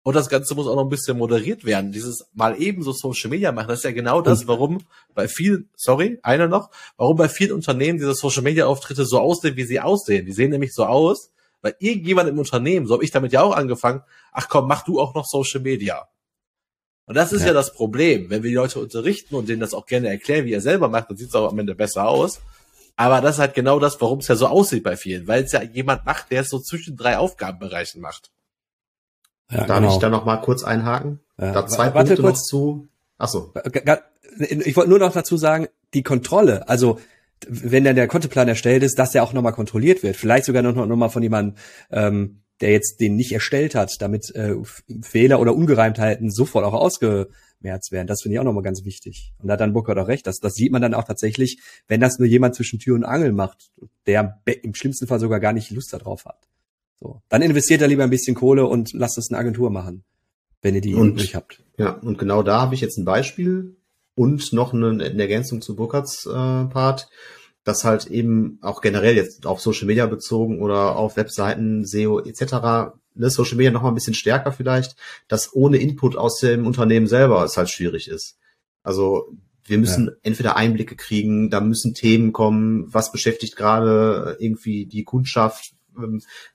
Speaker 1: Und das Ganze muss auch noch ein bisschen moderiert werden. Dieses mal eben so Social Media machen, das ist ja genau das, warum bei vielen, sorry, einer noch, warum bei vielen Unternehmen diese Social Media Auftritte so aussehen, wie sie aussehen. Die sehen nämlich so aus, weil irgendjemand im Unternehmen, so habe ich damit ja auch angefangen, ach komm, mach du auch noch Social Media. Und das ist ja. ja. das Problem. Wenn wir die Leute unterrichten und denen das auch gerne erklären, wie er selber macht, dann sieht es auch am Ende besser aus. Aber das ist halt genau das, warum es ja so aussieht bei vielen, weil es ja jemand macht, der es so zwischen drei Aufgabenbereichen macht.
Speaker 3: Ja, Darf genau. ich da noch mal kurz einhaken? Ja. Da zwei Warte Punkte kurz. noch zu. Ach so.
Speaker 2: Ich wollte nur noch dazu sagen, die Kontrolle, also wenn dann der Kontoplan erstellt ist, dass der auch nochmal kontrolliert wird. Vielleicht sogar noch, noch mal von jemandem, ähm, der jetzt den nicht erstellt hat, damit äh, Fehler oder Ungereimtheiten sofort auch ausgemerzt werden. Das finde ich auch nochmal ganz wichtig. Und da hat dann Burkhardt auch recht, das, das sieht man dann auch tatsächlich, wenn das nur jemand zwischen Tür und Angel macht, der im schlimmsten Fall sogar gar nicht Lust darauf hat. So, dann investiert er lieber ein bisschen Kohle und lasst es eine Agentur machen, wenn ihr die
Speaker 3: nicht habt. Ja, und genau da habe ich jetzt ein Beispiel und noch eine, eine Ergänzung zu Burkhards äh, Part dass halt eben auch generell jetzt auf Social Media bezogen oder auf Webseiten, SEO etc. Ne, Social Media noch mal ein bisschen stärker vielleicht, dass ohne Input aus dem Unternehmen selber es halt schwierig ist. Also wir müssen ja. entweder Einblicke kriegen, da müssen Themen kommen, was beschäftigt gerade irgendwie die Kundschaft,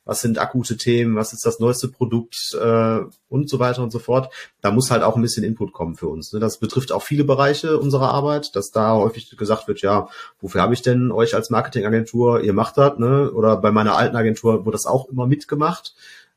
Speaker 3: was sind akute Themen, was ist das neueste Produkt äh, und so weiter und so fort. Da muss halt auch ein bisschen Input kommen für uns. Ne? Das betrifft auch viele Bereiche unserer Arbeit, dass da häufig gesagt wird, ja, wofür habe ich denn euch als Marketingagentur? Ihr macht das, ne? Oder bei meiner alten Agentur wurde das auch immer mitgemacht.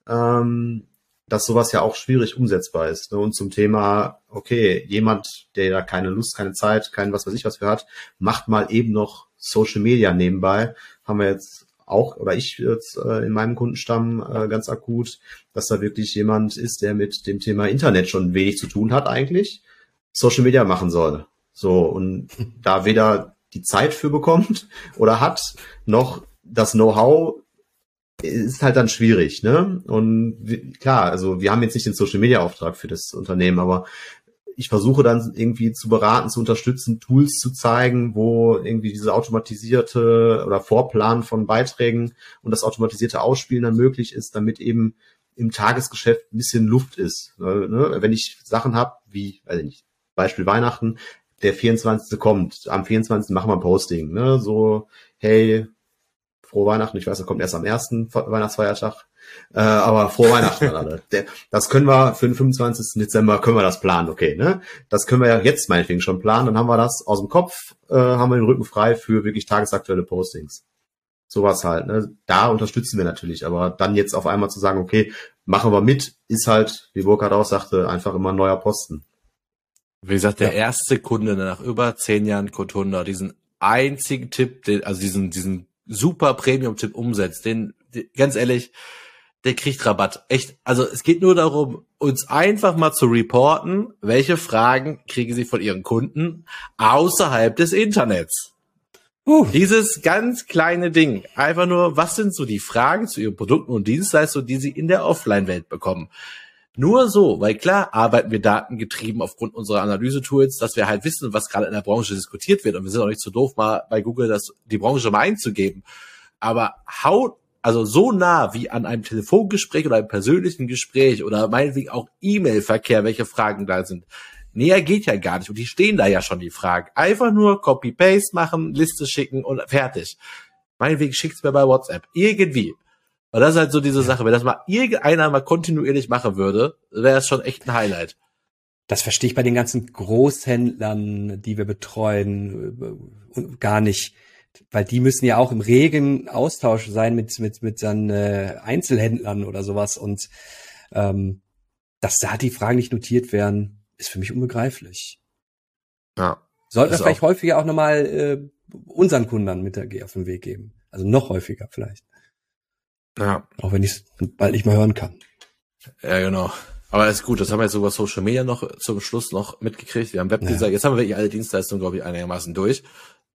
Speaker 3: Ähm, dass sowas ja auch schwierig umsetzbar ist. Ne? Und zum Thema, okay, jemand, der da keine Lust, keine Zeit, kein was weiß ich was für hat, macht mal eben noch Social Media nebenbei. Haben wir jetzt auch, oder ich jetzt äh, in meinem Kundenstamm äh, ganz akut, dass da wirklich jemand ist, der mit dem Thema Internet schon wenig zu tun hat eigentlich, Social Media machen soll. So, und da weder die Zeit für bekommt oder hat, noch das Know-how, ist halt dann schwierig, ne? Und klar, also wir haben jetzt nicht den Social Media Auftrag für das Unternehmen, aber ich versuche dann irgendwie zu beraten, zu unterstützen, Tools zu zeigen, wo irgendwie diese automatisierte oder Vorplan von Beiträgen und das automatisierte Ausspielen dann möglich ist, damit eben im Tagesgeschäft ein bisschen Luft ist. Ne? Wenn ich Sachen habe, wie, weiß ich nicht, Beispiel Weihnachten, der 24. kommt, am 24. machen wir ein Posting, ne? so, hey, frohe Weihnachten, ich weiß, er kommt erst am ersten Weihnachtsfeiertag, äh, aber frohe Weihnachten an alle. Das können wir für den 25. Dezember, können wir das planen, okay, ne? Das können wir ja jetzt meinetwegen schon planen, dann haben wir das aus dem Kopf, äh, haben wir den Rücken frei für wirklich tagesaktuelle Postings. Sowas halt, ne? Da unterstützen wir natürlich, aber dann jetzt auf einmal zu sagen, okay, machen wir mit, ist halt, wie Burkhard auch sagte, einfach immer ein neuer Posten.
Speaker 1: Wie gesagt, der ja. erste Kunde nach über zehn Jahren Code diesen einzigen Tipp, den, also diesen, diesen super Premium-Tipp umsetzt, den, den, ganz ehrlich, der kriegt Rabatt. Echt. Also es geht nur darum, uns einfach mal zu reporten, welche Fragen kriegen sie von ihren Kunden außerhalb des Internets. Uh. Dieses ganz kleine Ding. Einfach nur, was sind so die Fragen zu ihren Produkten und Dienstleistungen, die sie in der Offline-Welt bekommen? Nur so, weil klar arbeiten wir datengetrieben aufgrund unserer Analyse-Tools, dass wir halt wissen, was gerade in der Branche diskutiert wird. Und wir sind auch nicht zu so doof, mal bei Google das, die Branche mal einzugeben. Aber haut also so nah wie an einem Telefongespräch oder einem persönlichen Gespräch oder meinetwegen auch E-Mail-Verkehr, welche Fragen da sind. Näher geht ja gar nicht. Und die stehen da ja schon, die Fragen. Einfach nur Copy-Paste machen, Liste schicken und fertig. Meinetwegen schickt's mir bei WhatsApp. Irgendwie. Und das ist halt so diese Sache. Wenn das mal irgendeiner mal kontinuierlich machen würde, wäre es schon echt ein Highlight.
Speaker 2: Das verstehe ich bei den ganzen Großhändlern, die wir betreuen, äh, gar nicht. Weil die müssen ja auch im regen Austausch sein mit, mit, mit dann äh, Einzelhändlern oder sowas. Und ähm, dass da die Fragen nicht notiert werden, ist für mich unbegreiflich. Ja. Sollten wir vielleicht auch häufiger auch nochmal äh, unseren Kunden mit der G auf den Weg geben. Also noch häufiger vielleicht. Ja. Auch wenn ich es bald nicht mehr hören kann.
Speaker 1: Ja, genau. Aber ist gut, das haben wir jetzt über Social Media noch zum Schluss noch mitgekriegt. Wir haben Webdesign, ja. jetzt haben wir wirklich alle Dienstleistungen, glaube ich, einigermaßen durch.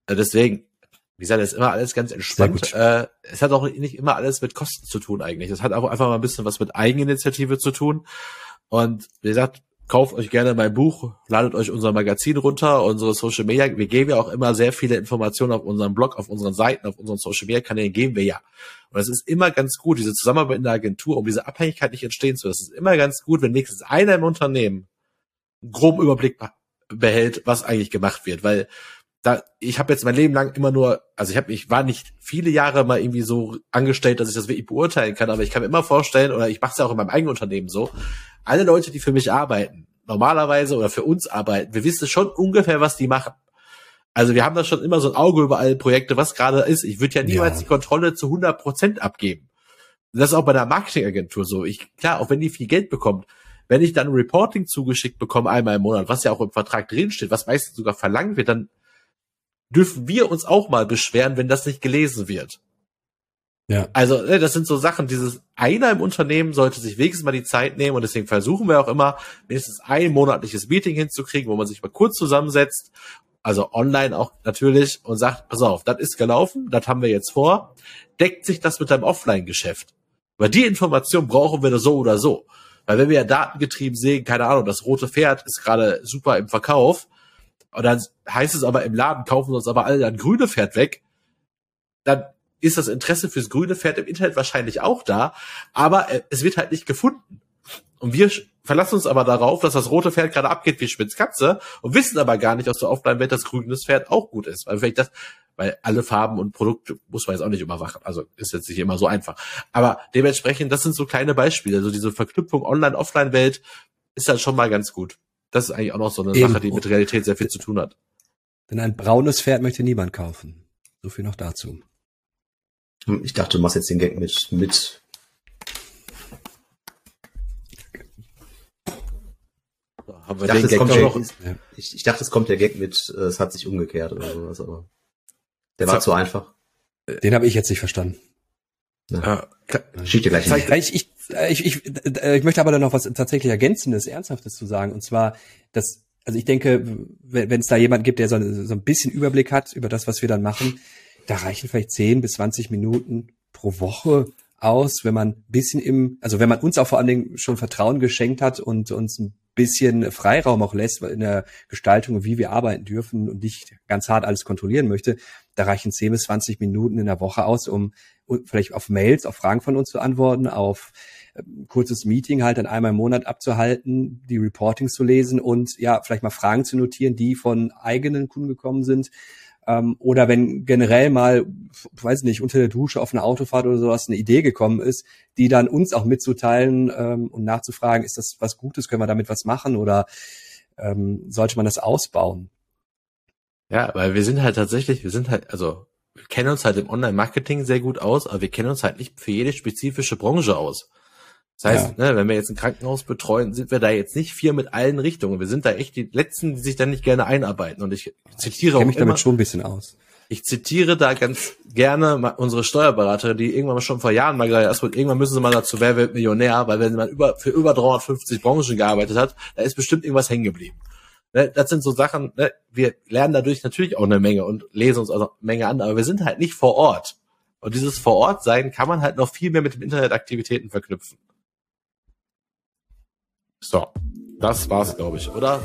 Speaker 1: Äh, deswegen, wie gesagt, ist immer alles ganz entspannt. Äh, es hat auch nicht immer alles mit Kosten zu tun eigentlich. Es hat auch einfach mal ein bisschen was mit Eigeninitiative zu tun. Und wie gesagt, kauft euch gerne mein Buch, ladet euch unser Magazin runter, unsere Social Media. Wir geben ja auch immer sehr viele Informationen auf unserem Blog, auf unseren Seiten, auf unseren Social Media Kanälen geben wir ja. Und es ist immer ganz gut, diese Zusammenarbeit in der Agentur, um diese Abhängigkeit nicht entstehen zu lassen. Es ist immer ganz gut, wenn nächstes einer im Unternehmen einen groben Überblick behält, was eigentlich gemacht wird, weil da ich habe jetzt mein Leben lang immer nur, also ich habe ich war nicht viele Jahre mal irgendwie so angestellt, dass ich das wirklich beurteilen kann, aber ich kann mir immer vorstellen oder ich mache es ja auch in meinem eigenen Unternehmen so, alle Leute, die für mich arbeiten, normalerweise oder für uns arbeiten, wir wissen schon ungefähr, was die machen. Also wir haben da schon immer so ein Auge über alle Projekte, was gerade ist. Ich würde ja niemals ja. die Kontrolle zu 100 Prozent abgeben. Das ist auch bei einer Marketingagentur so. Ich, klar, auch wenn die viel Geld bekommt, wenn ich dann Reporting zugeschickt bekomme einmal im Monat, was ja auch im Vertrag drinsteht, was meistens sogar verlangt wird, dann dürfen wir uns auch mal beschweren, wenn das nicht gelesen wird. Ja. Also, ne, das sind so Sachen, dieses einer im Unternehmen sollte sich wenigstens mal die Zeit nehmen und deswegen versuchen wir auch immer, wenigstens ein monatliches Meeting hinzukriegen, wo man sich mal kurz zusammensetzt, also online auch natürlich und sagt, pass auf, das ist gelaufen, das haben wir jetzt vor, deckt sich das mit deinem Offline-Geschäft? Weil die Information brauchen wir so oder so. Weil wenn wir ja datengetrieben sehen, keine Ahnung, das rote Pferd ist gerade super im Verkauf, und dann heißt es aber im Laden, kaufen uns aber alle ein grüne Pferd weg, dann ist das Interesse fürs grüne Pferd im Internet wahrscheinlich auch da, aber äh, es wird halt nicht gefunden. Und wir verlassen uns aber darauf, dass das rote Pferd gerade abgeht wie Spitzkatze und wissen aber gar nicht aus der Offline-Welt, dass grünes Pferd auch gut ist. Weil vielleicht das, weil alle Farben und Produkte muss man jetzt auch nicht überwachen. Also ist jetzt nicht immer so einfach. Aber dementsprechend, das sind so kleine Beispiele. Also diese Verknüpfung Online-Offline-Welt ist dann schon mal ganz gut. Das ist eigentlich auch noch so eine Eben. Sache, die mit Realität sehr viel zu tun hat.
Speaker 2: Denn ein braunes Pferd möchte niemand kaufen. So viel noch dazu.
Speaker 3: Ich dachte, du machst jetzt den Gag mit, mit. ich, dachte, es kommt der, ich, ich, dachte, es kommt der Gag mit, äh, es hat sich umgekehrt oder sowas, aber der war zu einfach.
Speaker 2: Den habe ich jetzt nicht verstanden.
Speaker 3: Ja. Schick dir gleich
Speaker 2: ich, ich, ich, ich, äh, ich möchte aber dann noch was tatsächlich Ergänzendes, Ernsthaftes zu sagen. Und zwar, dass, also ich denke, wenn es da jemand gibt, der so, so ein bisschen Überblick hat über das, was wir dann machen, da reichen vielleicht 10 bis 20 Minuten pro Woche aus, wenn man ein bisschen im, also wenn man uns auch vor allen Dingen schon Vertrauen geschenkt hat und uns ein bisschen Freiraum auch lässt in der Gestaltung, wie wir arbeiten dürfen und nicht ganz hart alles kontrollieren möchte, da reichen 10 bis 20 Minuten in der Woche aus, um vielleicht auf Mails, auf Fragen von uns zu antworten, auf kurzes Meeting halt dann einmal im Monat abzuhalten, die Reportings zu lesen und ja, vielleicht mal Fragen zu notieren, die von eigenen Kunden gekommen sind. Ähm, oder wenn generell mal, weiß nicht, unter der Dusche auf einer Autofahrt oder sowas eine Idee gekommen ist, die dann uns auch mitzuteilen ähm, und nachzufragen, ist das was Gutes, können wir damit was machen oder ähm, sollte man das ausbauen?
Speaker 1: Ja, weil wir sind halt tatsächlich, wir sind halt, also wir kennen uns halt im Online-Marketing sehr gut aus, aber wir kennen uns halt nicht für jede spezifische Branche aus. Das heißt, ja. ne, wenn wir jetzt ein Krankenhaus betreuen, sind wir da jetzt nicht vier mit allen Richtungen. Wir sind da echt die Letzten, die sich dann nicht gerne einarbeiten. Und ich zitiere
Speaker 2: ich auch mich immer, damit schon ein bisschen aus.
Speaker 1: Ich zitiere da ganz gerne unsere Steuerberaterin, die irgendwann schon vor Jahren mal gesagt hat, irgendwann müssen sie mal dazu, wer wird Millionär, weil wenn man über, für über 350 Branchen gearbeitet hat, da ist bestimmt irgendwas hängen geblieben. Ne, das sind so Sachen, ne, wir lernen dadurch natürlich auch eine Menge und lesen uns auch eine Menge an, aber wir sind halt nicht vor Ort. Und dieses Vor Ort sein kann man halt noch viel mehr mit den Internetaktivitäten verknüpfen. So, das war's, glaube ich, oder?